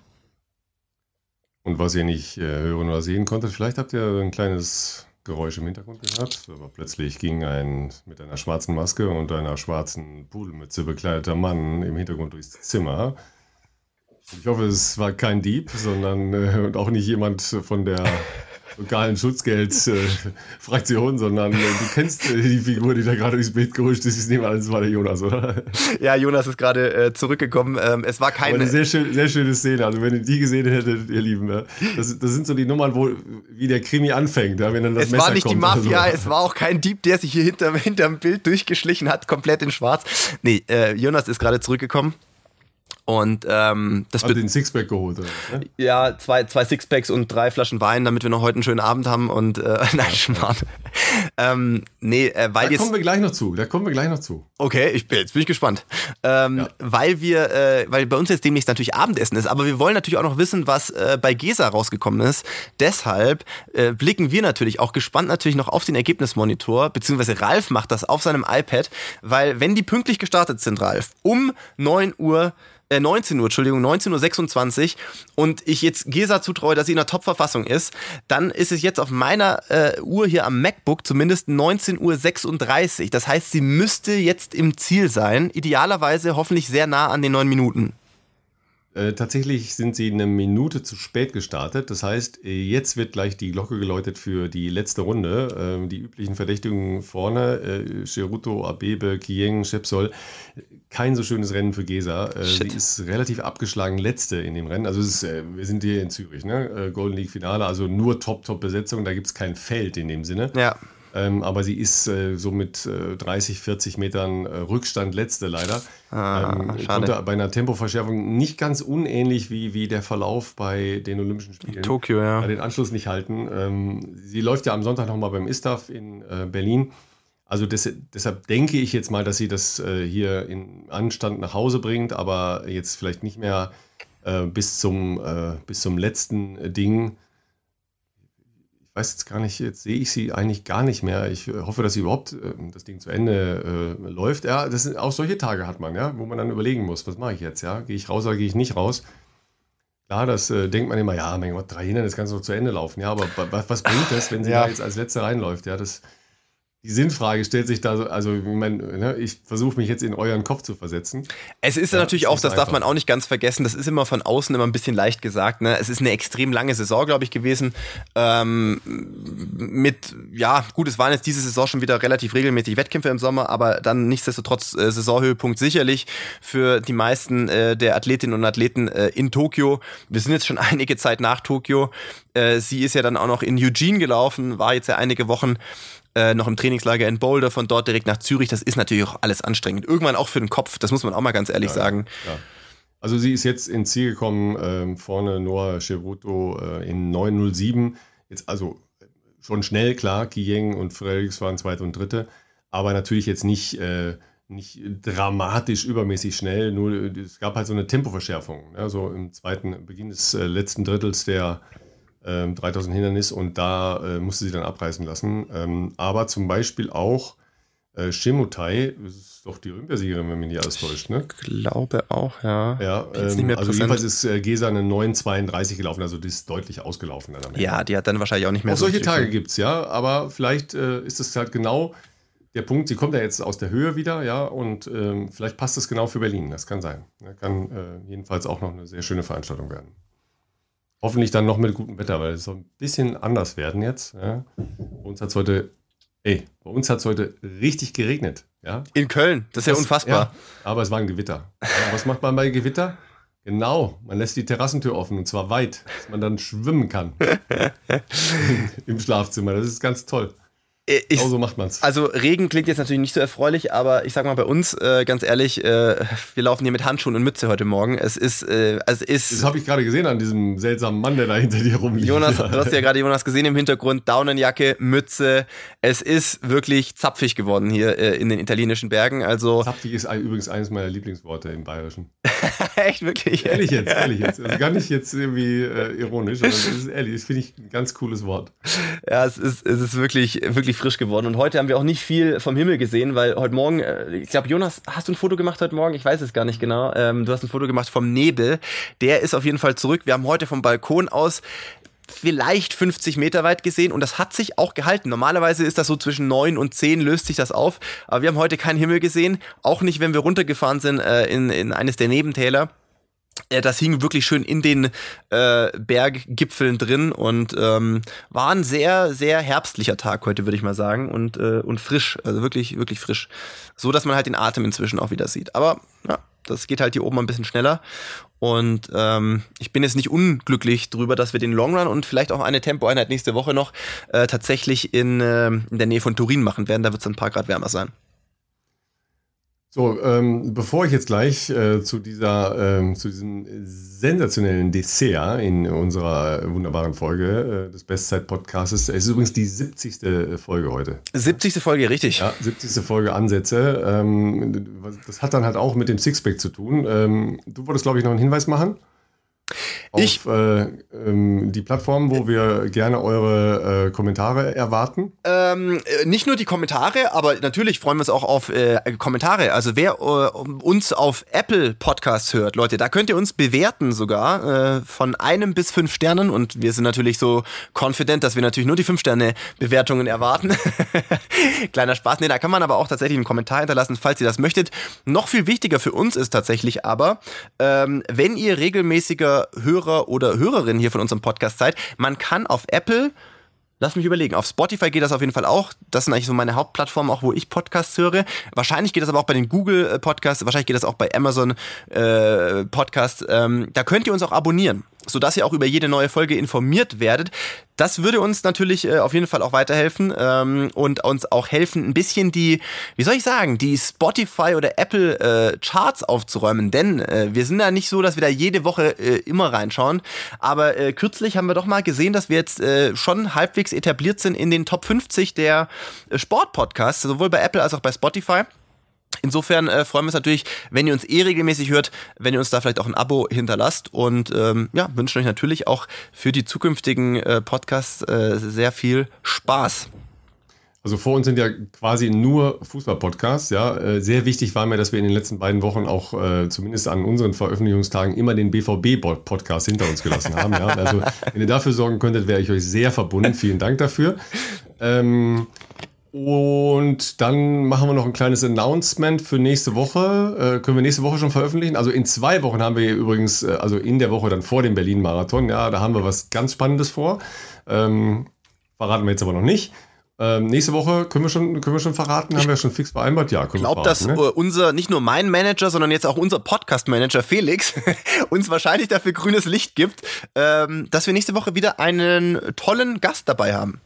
Und was ihr nicht äh, hören oder sehen konntet, vielleicht habt ihr ein kleines Geräusche im Hintergrund gehört, aber plötzlich ging ein mit einer schwarzen Maske und einer schwarzen Pudelmütze bekleideter Mann im Hintergrund durchs Zimmer. Ich hoffe, es war kein Dieb, sondern äh, und auch nicht jemand von der lokalen Schutzgeldfraktion, sondern äh, du kennst äh, die Figur, die da gerade durchs Bild gerutscht ist. Ich nehme an, es war der Jonas, oder? Ja, Jonas ist gerade äh, zurückgekommen. Ähm, es war keine. Aber eine sehr, schön, sehr schöne Szene. Also, wenn ihr die gesehen hättet, ihr Lieben, ja, das, das sind so die Nummern, wo wie der Krimi anfängt, ja, wenn dann das es Messer war nicht kommt die Mafia, so. es war auch kein Dieb, der sich hier hinter, hinterm Bild durchgeschlichen hat, komplett in schwarz. Nee, äh, Jonas ist gerade zurückgekommen. Und ähm, das Hat den Sixpack geholt, oder? Ne? Ja, zwei, zwei Sixpacks und drei Flaschen Wein, damit wir noch heute einen schönen Abend haben. Und äh, nein, Schmarrn. ähm, nee, äh, weil da jetzt. kommen wir gleich noch zu. Da kommen wir gleich noch zu. Okay, ich bin, jetzt bin ich gespannt. Ähm, ja. Weil wir, äh, weil bei uns jetzt demnächst natürlich Abendessen ist, aber wir wollen natürlich auch noch wissen, was äh, bei Gesa rausgekommen ist. Deshalb äh, blicken wir natürlich auch gespannt natürlich noch auf den Ergebnismonitor, beziehungsweise Ralf macht das auf seinem iPad, weil wenn die pünktlich gestartet sind, Ralf, um 9 Uhr äh, 19 Uhr, Entschuldigung, 19.26 Uhr und ich jetzt Gesa zutreue, dass sie in der Top-Verfassung ist, dann ist es jetzt auf meiner äh, Uhr hier am MacBook zumindest 19.36 Uhr. Das heißt, sie müsste jetzt im Ziel sein, idealerweise hoffentlich sehr nah an den neun Minuten. Äh, tatsächlich sind sie eine Minute zu spät gestartet. Das heißt, äh, jetzt wird gleich die Glocke geläutet für die letzte Runde. Ähm, die üblichen Verdächtigen vorne, äh, Cheruto, Abebe, Kieng, Schepsol. Kein so schönes Rennen für Gesa. Äh, sie ist relativ abgeschlagen letzte in dem Rennen. Also ist, äh, wir sind hier in Zürich, ne? Golden League Finale, also nur Top-Top-Besetzung. Da gibt es kein Feld in dem Sinne. Ja. Ähm, aber sie ist äh, so mit äh, 30, 40 Metern äh, Rückstand letzte leider. Ah, ähm, konnte bei einer Tempoverschärfung nicht ganz unähnlich wie, wie der Verlauf bei den Olympischen Spielen. Tokio, ja. Bei den Anschluss nicht halten. Ähm, sie läuft ja am Sonntag nochmal beim ISTAF in äh, Berlin. Also des, deshalb denke ich jetzt mal, dass sie das äh, hier in Anstand nach Hause bringt, aber jetzt vielleicht nicht mehr äh, bis, zum, bis zum letzten Ding weiß jetzt gar nicht, jetzt sehe ich sie eigentlich gar nicht mehr. Ich äh, hoffe, dass sie überhaupt äh, das Ding zu Ende äh, läuft. Ja, das sind auch solche Tage hat man, ja, wo man dann überlegen muss, was mache ich jetzt, ja? Gehe ich raus oder gehe ich nicht raus? Klar, das äh, denkt man immer, ja, mein Gott, drei Hindernisse kannst du zu Ende laufen. Ja, aber was, was bringt das, wenn sie ja. da jetzt als Letzte reinläuft? Ja, das, die Sinnfrage stellt sich da so, also ich, ne, ich versuche mich jetzt in euren Kopf zu versetzen. Es ist ja, natürlich auch, das darf man auch nicht ganz vergessen, das ist immer von außen immer ein bisschen leicht gesagt. Ne? Es ist eine extrem lange Saison, glaube ich, gewesen. Ähm, mit, ja, gut, es waren jetzt diese Saison schon wieder relativ regelmäßig Wettkämpfe im Sommer, aber dann nichtsdestotrotz äh, Saisonhöhepunkt sicherlich für die meisten äh, der Athletinnen und Athleten äh, in Tokio. Wir sind jetzt schon einige Zeit nach Tokio. Äh, sie ist ja dann auch noch in Eugene gelaufen, war jetzt ja einige Wochen äh, noch im Trainingslager in Boulder, von dort direkt nach Zürich. Das ist natürlich auch alles anstrengend. Irgendwann auch für den Kopf, das muss man auch mal ganz ehrlich ja, sagen. Ja. Also sie ist jetzt ins Ziel gekommen, ähm, vorne Noah Cheruto äh, in 907. Jetzt also schon schnell, klar, Kiyeng und Fredericks waren zweite und dritte, aber natürlich jetzt nicht, äh, nicht dramatisch übermäßig schnell, nur es gab halt so eine Tempoverschärfung. Ne? So im zweiten Beginn des äh, letzten Drittels der 3000 ähm, Hindernis und da äh, musste sie dann abreißen lassen. Ähm, aber zum Beispiel auch äh, Shimutai, das ist doch die Olympiasiegerin, wenn mich nicht alles täuscht, ne? Ich glaube auch, ja. Ja, ähm, also jedenfalls ist äh, Gesa eine 9,32 gelaufen, also die ist deutlich ausgelaufen dann Ja, die hat dann wahrscheinlich auch nicht mehr auch so solche Tage gibt es, ja, aber vielleicht äh, ist es halt genau der Punkt, sie kommt ja jetzt aus der Höhe wieder, ja, und ähm, vielleicht passt es genau für Berlin, das kann sein. Kann äh, jedenfalls auch noch eine sehr schöne Veranstaltung werden. Hoffentlich dann noch mit gutem Wetter, weil es soll ein bisschen anders werden jetzt. Ja. Bei uns hat es heute, ey, bei uns hat es heute richtig geregnet. Ja. In Köln, das ist das, ja unfassbar. Ja, aber es war ein Gewitter. Was macht man bei Gewitter? Genau, man lässt die Terrassentür offen und zwar weit, dass man dann schwimmen kann im Schlafzimmer. Das ist ganz toll. Äh, ich, genau so macht man's. Also Regen klingt jetzt natürlich nicht so erfreulich, aber ich sag mal bei uns, äh, ganz ehrlich, äh, wir laufen hier mit Handschuhen und Mütze heute Morgen. Es ist, äh, es ist. Das habe ich gerade gesehen an diesem seltsamen Mann, der da hinter dir rumliegt. Jonas, du hast ja gerade Jonas gesehen im Hintergrund, Daunenjacke, Mütze. Es ist wirklich zapfig geworden hier äh, in den italienischen Bergen. Also zapfig ist übrigens eines meiner Lieblingsworte im Bayerischen. Echt wirklich? Ehrlich jetzt, ehrlich jetzt. Also gar nicht jetzt irgendwie äh, ironisch, aber das ist ehrlich. Das finde ich ein ganz cooles Wort. Ja, es ist, es ist wirklich, wirklich frisch geworden. Und heute haben wir auch nicht viel vom Himmel gesehen, weil heute Morgen, äh, ich glaube, Jonas, hast du ein Foto gemacht heute Morgen? Ich weiß es gar nicht genau. Ähm, du hast ein Foto gemacht vom Nebel. Der ist auf jeden Fall zurück. Wir haben heute vom Balkon aus vielleicht 50 Meter weit gesehen und das hat sich auch gehalten. Normalerweise ist das so zwischen 9 und 10 löst sich das auf, aber wir haben heute keinen Himmel gesehen, auch nicht, wenn wir runtergefahren sind äh, in, in eines der Nebentäler. Äh, das hing wirklich schön in den äh, Berggipfeln drin und ähm, war ein sehr, sehr herbstlicher Tag heute, würde ich mal sagen. Und, äh, und frisch, also wirklich, wirklich frisch. So, dass man halt den Atem inzwischen auch wieder sieht. Aber ja, das geht halt hier oben ein bisschen schneller. Und ähm, ich bin jetzt nicht unglücklich drüber, dass wir den Long Run und vielleicht auch eine Tempoeinheit nächste Woche noch äh, tatsächlich in, äh, in der Nähe von Turin machen werden. Da wird es ein paar Grad wärmer sein. So, ähm, bevor ich jetzt gleich äh, zu dieser, ähm, zu diesem sensationellen Dessert in unserer wunderbaren Folge äh, des Bestzeit-Podcasts, es ist übrigens die 70. Folge heute. 70. Folge, richtig. Ja, 70. Folge Ansätze. Ähm, das hat dann halt auch mit dem Sixpack zu tun. Ähm, du wolltest, glaube ich, noch einen Hinweis machen? Auf ich, äh, ähm, die Plattform, wo wir gerne eure äh, Kommentare erwarten? Ähm, äh, nicht nur die Kommentare, aber natürlich freuen wir uns auch auf äh, Kommentare. Also wer äh, uns auf Apple Podcasts hört, Leute, da könnt ihr uns bewerten sogar äh, von einem bis fünf Sternen und wir sind natürlich so confident, dass wir natürlich nur die fünf Sterne Bewertungen erwarten. Kleiner Spaß. Nee, da kann man aber auch tatsächlich einen Kommentar hinterlassen, falls ihr das möchtet. Noch viel wichtiger für uns ist tatsächlich aber, ähm, wenn ihr regelmäßiger Hörer oder Hörerin hier von unserem Podcast seid, man kann auf Apple Lass mich überlegen. Auf Spotify geht das auf jeden Fall auch. Das sind eigentlich so meine Hauptplattformen, auch wo ich Podcasts höre. Wahrscheinlich geht das aber auch bei den Google äh, Podcasts. Wahrscheinlich geht das auch bei Amazon äh, Podcasts. Ähm, da könnt ihr uns auch abonnieren sodass ihr auch über jede neue Folge informiert werdet. Das würde uns natürlich äh, auf jeden Fall auch weiterhelfen ähm, und uns auch helfen, ein bisschen die, wie soll ich sagen, die Spotify oder Apple äh, Charts aufzuräumen. Denn äh, wir sind ja nicht so, dass wir da jede Woche äh, immer reinschauen. Aber äh, kürzlich haben wir doch mal gesehen, dass wir jetzt äh, schon halbwegs etabliert sind in den Top 50 der Sportpodcasts, sowohl bei Apple als auch bei Spotify. Insofern äh, freuen wir uns natürlich, wenn ihr uns eh regelmäßig hört, wenn ihr uns da vielleicht auch ein Abo hinterlasst und ähm, ja, wünschen euch natürlich auch für die zukünftigen äh, Podcasts äh, sehr viel Spaß. Also vor uns sind ja quasi nur Fußball-Podcasts. Ja, äh, sehr wichtig war mir, dass wir in den letzten beiden Wochen auch äh, zumindest an unseren Veröffentlichungstagen immer den BVB-Podcast hinter uns gelassen haben. Ja, also wenn ihr dafür sorgen könntet, wäre ich euch sehr verbunden. Vielen Dank dafür. Ähm, und dann machen wir noch ein kleines Announcement für nächste Woche. Äh, können wir nächste Woche schon veröffentlichen? Also in zwei Wochen haben wir übrigens, äh, also in der Woche dann vor dem Berlin-Marathon, ja, da haben wir was ganz Spannendes vor. Ähm, verraten wir jetzt aber noch nicht. Ähm, nächste Woche können wir schon, können wir schon verraten, haben wir schon fix vereinbart? Ja, können ich glaube, dass ne? unser, nicht nur mein Manager, sondern jetzt auch unser Podcast-Manager Felix uns wahrscheinlich dafür grünes Licht gibt, ähm, dass wir nächste Woche wieder einen tollen Gast dabei haben.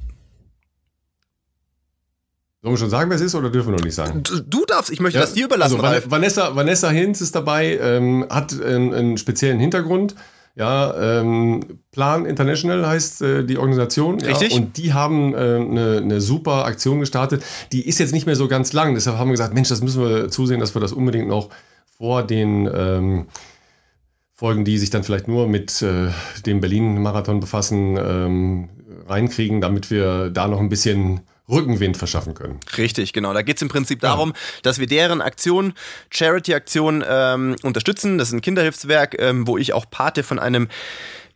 Sollen wir schon sagen, wer es ist oder dürfen wir noch nicht sagen? Du, du darfst, ich möchte ja, das dir überlassen. Also Vanessa, Vanessa Hinz ist dabei, ähm, hat einen, einen, speziellen Hintergrund. Ja, ähm, Plan International heißt äh, die Organisation. Richtig. Ja, und die haben äh, eine, eine super Aktion gestartet. Die ist jetzt nicht mehr so ganz lang. Deshalb haben wir gesagt, Mensch, das müssen wir zusehen, dass wir das unbedingt noch vor den ähm, Folgen, die sich dann vielleicht nur mit äh, dem Berlin-Marathon befassen, ähm, reinkriegen, damit wir da noch ein bisschen Rückenwind verschaffen können. Richtig, genau. Da geht es im Prinzip darum, ja. dass wir deren Aktion, Charity-Aktion ähm, unterstützen. Das ist ein Kinderhilfswerk, ähm, wo ich auch Pate von einem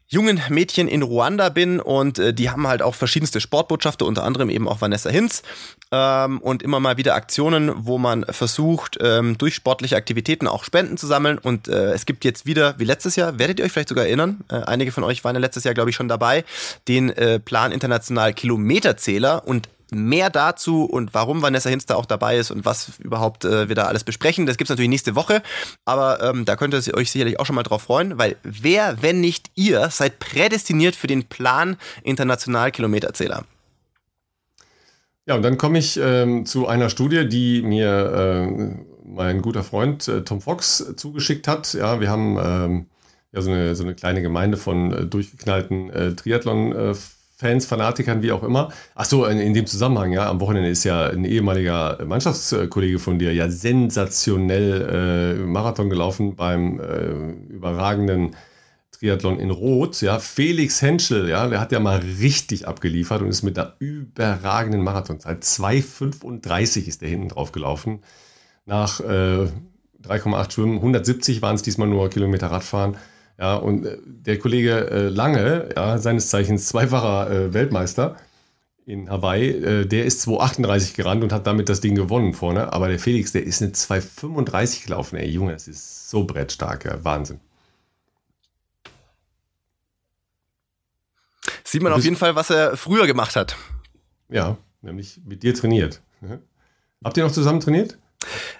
jungen Mädchen in Ruanda bin und äh, die haben halt auch verschiedenste Sportbotschafter, unter anderem eben auch Vanessa Hinz ähm, und immer mal wieder Aktionen, wo man versucht, ähm, durch sportliche Aktivitäten auch Spenden zu sammeln und äh, es gibt jetzt wieder, wie letztes Jahr, werdet ihr euch vielleicht sogar erinnern, äh, einige von euch waren ja letztes Jahr, glaube ich, schon dabei, den äh, Plan International Kilometerzähler und Mehr dazu und warum Vanessa da auch dabei ist und was überhaupt äh, wir da alles besprechen, das gibt es natürlich nächste Woche. Aber ähm, da könnt ihr euch sicherlich auch schon mal drauf freuen, weil wer, wenn nicht ihr, seid prädestiniert für den Plan International Kilometerzähler. Ja, und dann komme ich ähm, zu einer Studie, die mir äh, mein guter Freund äh, Tom Fox zugeschickt hat. Ja, wir haben ähm, ja so eine, so eine kleine Gemeinde von äh, durchgeknallten äh, Triathlon- äh, Fans, Fanatikern, wie auch immer. Ach so, in, in, dem Zusammenhang, ja, am Wochenende ist ja ein ehemaliger Mannschaftskollege von dir ja sensationell äh, Marathon gelaufen beim äh, überragenden Triathlon in Rot, ja. Felix Henschel, ja, der hat ja mal richtig abgeliefert und ist mit einer überragenden Marathonzeit. 2,35 ist der hinten drauf gelaufen. Nach äh, 3,8 Schwimmen, 170 waren es diesmal nur Kilometer Radfahren. Ja, und äh, der Kollege äh, Lange, ja, seines Zeichens zweifacher äh, Weltmeister in Hawaii, der ist 2,38 gerannt und hat damit das Ding gewonnen vorne. Aber der Felix, der ist eine 2,35 gelaufen. Ey, Junge, das ist so brettstark, ja, Wahnsinn. Sieht man auf jeden Fall, was er früher gemacht hat. Ja, nämlich mit dir trainiert. Habt ihr noch zusammen trainiert?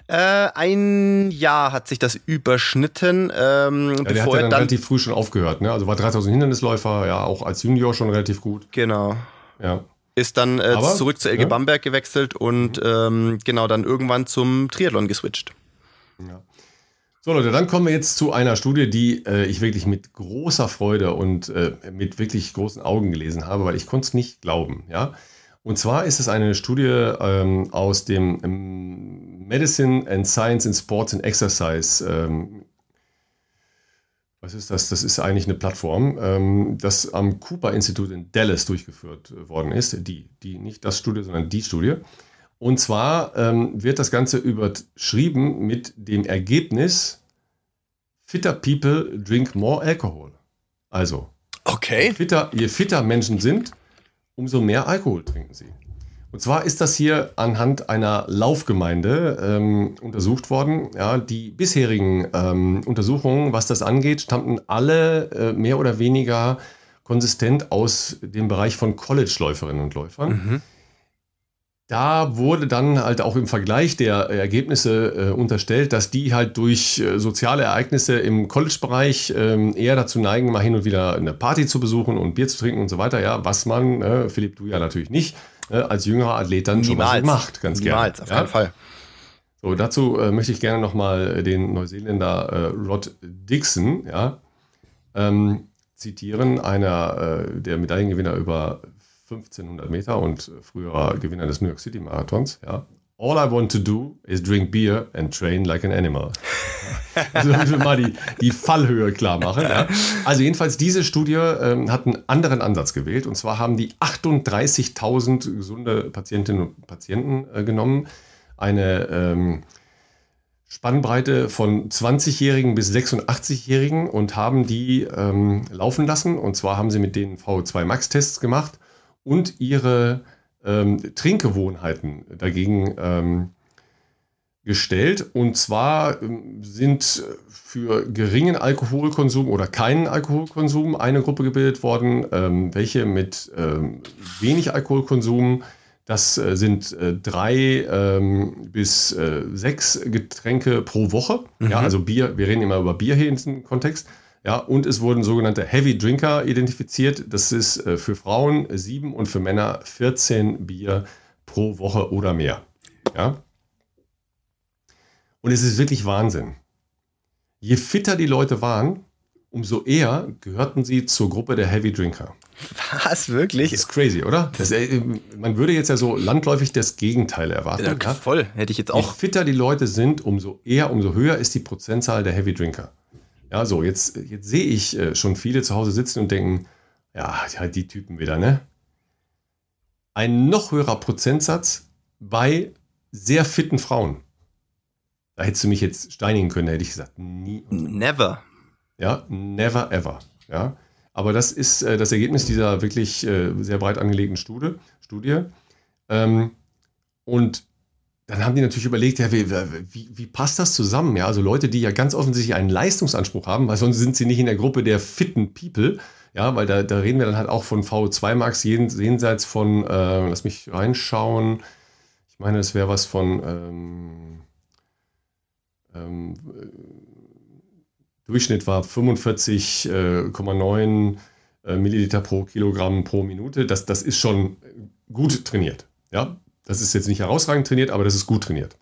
Äh, ein Jahr hat sich das überschnitten. Ähm, ja, der hat ja dann, dann, relativ früh schon aufgehört. Ne? Also war 3000 Hindernisläufer, ja, auch als Junior schon relativ gut. Genau. Ja. Ist dann äh, zurück zu LG ja. Bamberg gewechselt und ähm, genau dann irgendwann zum Triathlon geswitcht. Ja. So Leute, dann kommen wir jetzt zu einer Studie, die äh, ich wirklich mit großer Freude und äh, mit wirklich großen Augen gelesen habe, weil ich konnte es nicht glauben. Ja. Und zwar ist es eine Studie ähm, aus dem ähm, Medicine and Science in Sports and Exercise ähm, was ist das? Das ist eigentlich eine Plattform, ähm, das am Cooper-Institut in Dallas durchgeführt worden ist. Die, die, nicht das Studie, sondern die Studie. Und zwar ähm, wird das Ganze überschrieben mit dem Ergebnis, fitter people drink more alcohol. Also, okay. je, fitter, je fitter Menschen sind, umso mehr Alkohol trinken sie. Und zwar ist das hier anhand einer Laufgemeinde ähm, untersucht worden. Ja, die bisherigen ähm, Untersuchungen, was das angeht, stammten alle äh, mehr oder weniger konsistent aus dem Bereich von College-Läuferinnen und Läufern. Mhm. Da wurde dann halt auch im Vergleich der Ergebnisse äh, unterstellt, dass die halt durch äh, soziale Ereignisse im College-Bereich äh, eher dazu neigen, mal hin und wieder eine Party zu besuchen und Bier zu trinken und so weiter. Ja, was man, äh, Philipp, du ja natürlich nicht, äh, als jüngerer Athlet dann Niemals. schon mal macht, ganz gerne. Niemals, auf ja? keinen Fall. So, dazu äh, möchte ich gerne nochmal den Neuseeländer Rod Dixon ja, ähm, zitieren, einer der Medaillengewinner über 1500 Meter und früherer Gewinner des New York City Marathons. Ja. All I want to do is drink beer and train like an animal. also wir mal die, die Fallhöhe klar machen. Ja. Also jedenfalls diese Studie ähm, hat einen anderen Ansatz gewählt. Und zwar haben die 38.000 gesunde Patientinnen und Patienten äh, genommen. Eine ähm, Spannbreite von 20-Jährigen bis 86-Jährigen und haben die ähm, laufen lassen. Und zwar haben sie mit denen VO2 Max-Tests gemacht und ihre ähm, Trinkgewohnheiten dagegen ähm, gestellt. Und zwar ähm, sind für geringen Alkoholkonsum oder keinen Alkoholkonsum eine Gruppe gebildet worden, ähm, welche mit ähm, wenig Alkoholkonsum, das äh, sind äh, drei ähm, bis äh, sechs Getränke pro Woche. Mhm. Ja, also Bier, wir reden immer über Bier hier in diesem Kontext. Ja, und es wurden sogenannte Heavy Drinker identifiziert. Das ist äh, für Frauen sieben und für Männer 14 Bier pro Woche oder mehr. Ja. Und es ist wirklich Wahnsinn. Je fitter die Leute waren, umso eher gehörten sie zur Gruppe der Heavy Drinker. Was, wirklich? Das ist crazy, oder? Das, äh, man würde jetzt ja so landläufig das Gegenteil erwarten. Ja, voll, hätte ich jetzt auch. Je fitter die Leute sind, umso eher, umso höher ist die Prozentzahl der Heavy Drinker. Ja, so, jetzt, jetzt sehe ich äh, schon viele zu Hause sitzen und denken, ja, ja, die Typen wieder, ne? Ein noch höherer Prozentsatz bei sehr fitten Frauen. Da hättest du mich jetzt steinigen können, hätte ich gesagt, nie. Never. Ja, never ever. Ja. Aber das ist äh, das Ergebnis dieser wirklich äh, sehr breit angelegten Studie. Studie. Ähm, und dann haben die natürlich überlegt, ja, wie, wie, wie, passt das zusammen? Ja, also Leute, die ja ganz offensichtlich einen Leistungsanspruch haben, weil sonst sind sie nicht in der Gruppe der fitten People. Ja, weil da, da reden wir dann halt auch von VO2 Max jenseits von, äh, lass mich reinschauen. Ich meine, das wäre was von ähm, ähm, Durchschnitt war 45,9 äh, äh, Milliliter pro Kilogramm pro Minute. Das, das ist schon gut trainiert. Ja, das ist jetzt nicht herausragend trainiert, aber das ist gut trainiert.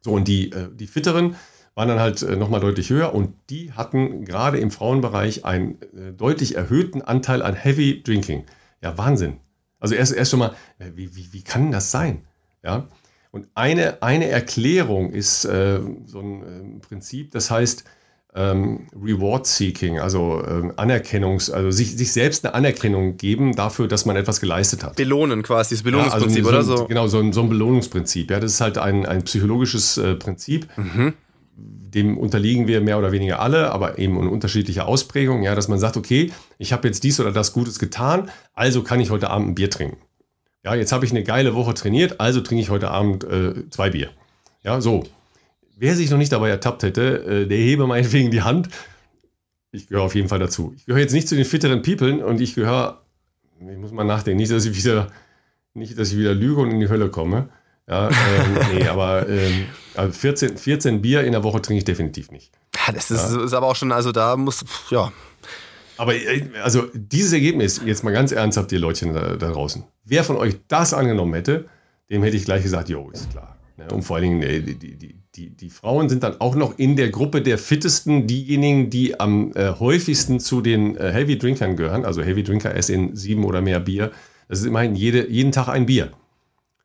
So, und die, äh, die Fitteren waren dann halt äh, nochmal deutlich höher und die hatten gerade im Frauenbereich einen äh, deutlich erhöhten Anteil an Heavy Drinking. Ja, Wahnsinn. Also erst, erst schon mal, wie, wie, wie kann das sein? Ja. Und eine, eine Erklärung ist äh, so ein äh, Prinzip, das heißt, ähm, Reward-Seeking, also ähm, Anerkennungs-, also sich, sich selbst eine Anerkennung geben dafür, dass man etwas geleistet hat. Belohnen quasi, das Belohnungsprinzip, ja, also so oder so? Genau, so ein, so ein Belohnungsprinzip. Ja, das ist halt ein, ein psychologisches äh, Prinzip. Mhm. Dem unterliegen wir mehr oder weniger alle, aber eben in unterschiedlicher Ausprägung, ja, dass man sagt, okay, ich habe jetzt dies oder das Gutes getan, also kann ich heute Abend ein Bier trinken. Ja, jetzt habe ich eine geile Woche trainiert, also trinke ich heute Abend äh, zwei Bier. Ja, so. Wer sich noch nicht dabei ertappt hätte, äh, der hebe meinetwegen die Hand. Ich gehöre auf jeden Fall dazu. Ich gehöre jetzt nicht zu den fitteren People und ich gehöre, ich muss mal nachdenken, nicht, dass ich wieder, nicht, dass ich wieder lüge und in die Hölle komme. Ja, ähm, nee, aber ähm, 14, also 14 Bier in der Woche trinke ich definitiv nicht. Das ist, ja. ist aber auch schon, also da muss, ja. Aber äh, also dieses Ergebnis, jetzt mal ganz ernsthaft, ihr Leutchen da, da draußen. Wer von euch das angenommen hätte, dem hätte ich gleich gesagt, jo, ist klar. Und vor allen Dingen, die, die, die, die Frauen sind dann auch noch in der Gruppe der fittesten, diejenigen, die am äh, häufigsten zu den äh, Heavy Drinkern gehören. Also Heavy Drinker essen sieben oder mehr Bier. Das ist immerhin jede, jeden Tag ein Bier.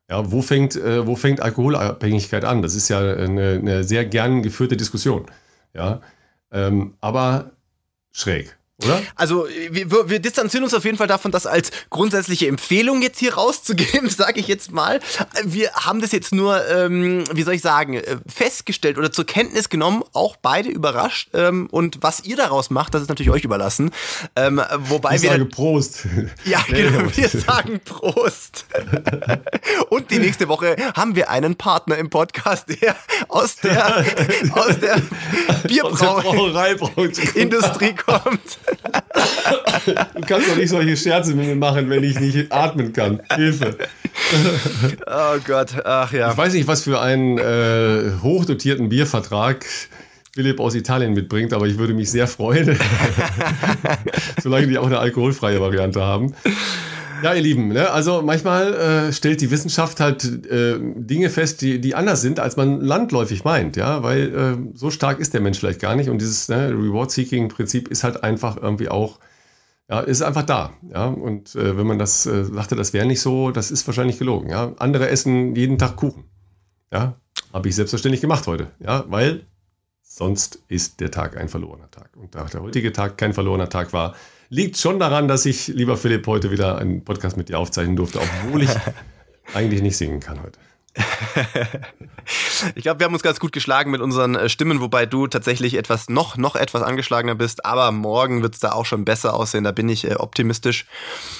Ja, wo fängt, äh, wo fängt Alkoholabhängigkeit an? Das ist ja eine, eine sehr gern geführte Diskussion. Ja, Ähm, aber schräg. Oder? Also wir, wir, distanzieren uns auf jeden Fall davon, das als grundsätzliche Empfehlung jetzt hier rauszugeben, sage ich jetzt mal. Wir haben das jetzt nur, ähm, wie soll ich sagen, äh, festgestellt oder zur Kenntnis genommen, auch beide überrascht. Ähm, und was ihr daraus macht, das ist natürlich euch überlassen. Ähm, wobei ich wir sage Prost. Ja, genau, wir sagen Prost. und die nächste Woche haben wir einen Partner im Podcast, der aus der, aus der Bierbrauerei-Industrie kommt. Du kannst doch nicht solche Scherze mit mir machen, wenn ich nicht atmen kann. Hilfe. Oh Gott, ach ja. Ich weiß nicht, was für einen äh, hochdotierten Biervertrag Philipp aus Italien mitbringt, aber ich würde mich sehr freuen, solange die auch eine alkoholfreie Variante haben. Ja, ihr Lieben, ne? also manchmal äh, stellt die Wissenschaft halt äh, Dinge fest, die, die anders sind, als man landläufig meint, ja, weil äh, so stark ist der Mensch vielleicht gar nicht und dieses ne, Reward-Seeking-Prinzip ist halt einfach irgendwie auch, ja, ist einfach da, ja, und äh, wenn man das äh, sagte, das wäre nicht so, das ist wahrscheinlich gelogen, ja. Andere essen jeden Tag Kuchen, ja, habe ich selbstverständlich gemacht heute, ja, weil sonst ist der Tag ein verlorener Tag. Und da der heutige Tag kein verlorener Tag war, liegt schon daran, dass ich, lieber Philipp, heute wieder einen Podcast mit dir aufzeichnen durfte, obwohl ich eigentlich nicht singen kann heute. ich glaube, wir haben uns ganz gut geschlagen mit unseren äh, Stimmen, wobei du tatsächlich etwas noch, noch etwas angeschlagener bist. Aber morgen wird es da auch schon besser aussehen. Da bin ich äh, optimistisch.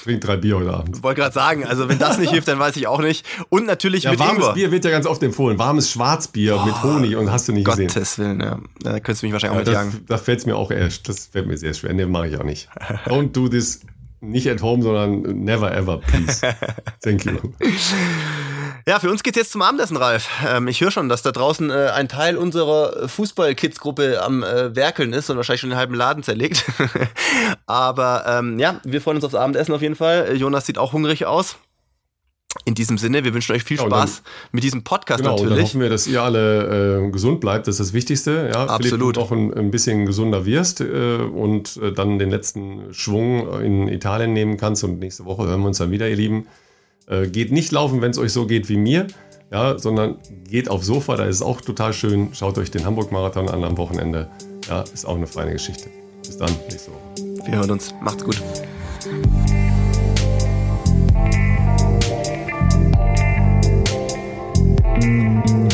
Trink drei Bier heute Abend. Wollte gerade sagen, also wenn das nicht hilft, dann weiß ich auch nicht. Und natürlich ja, mit warmes Ingwer. Bier wird ja ganz oft empfohlen. Warmes Schwarzbier oh, mit Honig und hast du nicht Gottes gesehen. Gottes Willen, ja. Da könntest du mich wahrscheinlich ja, auch mit jagen. Da fällt es mir auch erst. Das fällt mir sehr schwer. Nee, mache ich auch nicht. Don't do this nicht at home, sondern never ever, please. Thank you. Ja, für uns geht's jetzt zum Abendessen, Ralf. Ähm, ich höre schon, dass da draußen äh, ein Teil unserer Fußball-Kids-Gruppe am äh, Werkeln ist und wahrscheinlich schon den halben Laden zerlegt. Aber ähm, ja, wir freuen uns aufs Abendessen auf jeden Fall. Jonas sieht auch hungrig aus. In diesem Sinne, wir wünschen euch viel Spaß ja, dann, mit diesem Podcast genau, natürlich. Und dann hoffen wir, dass ihr alle äh, gesund bleibt, das ist das Wichtigste. Ja, Absolut. Auch ein, ein, bisschen gesunder wirst äh, und äh, dann den letzten Schwung in Italien nehmen kannst. Und nächste Woche hören wir uns dann wieder, ihr Lieben. Äh, geht nicht laufen, wenn es euch so geht wie mir, ja, sondern geht aufs Sofa, da ist es auch total schön. Schaut euch den Hamburg-Marathon an am Wochenende. Ja, ist auch eine feine Geschichte. Bis dann, nächste Woche. Wir hören uns. Macht's gut. Música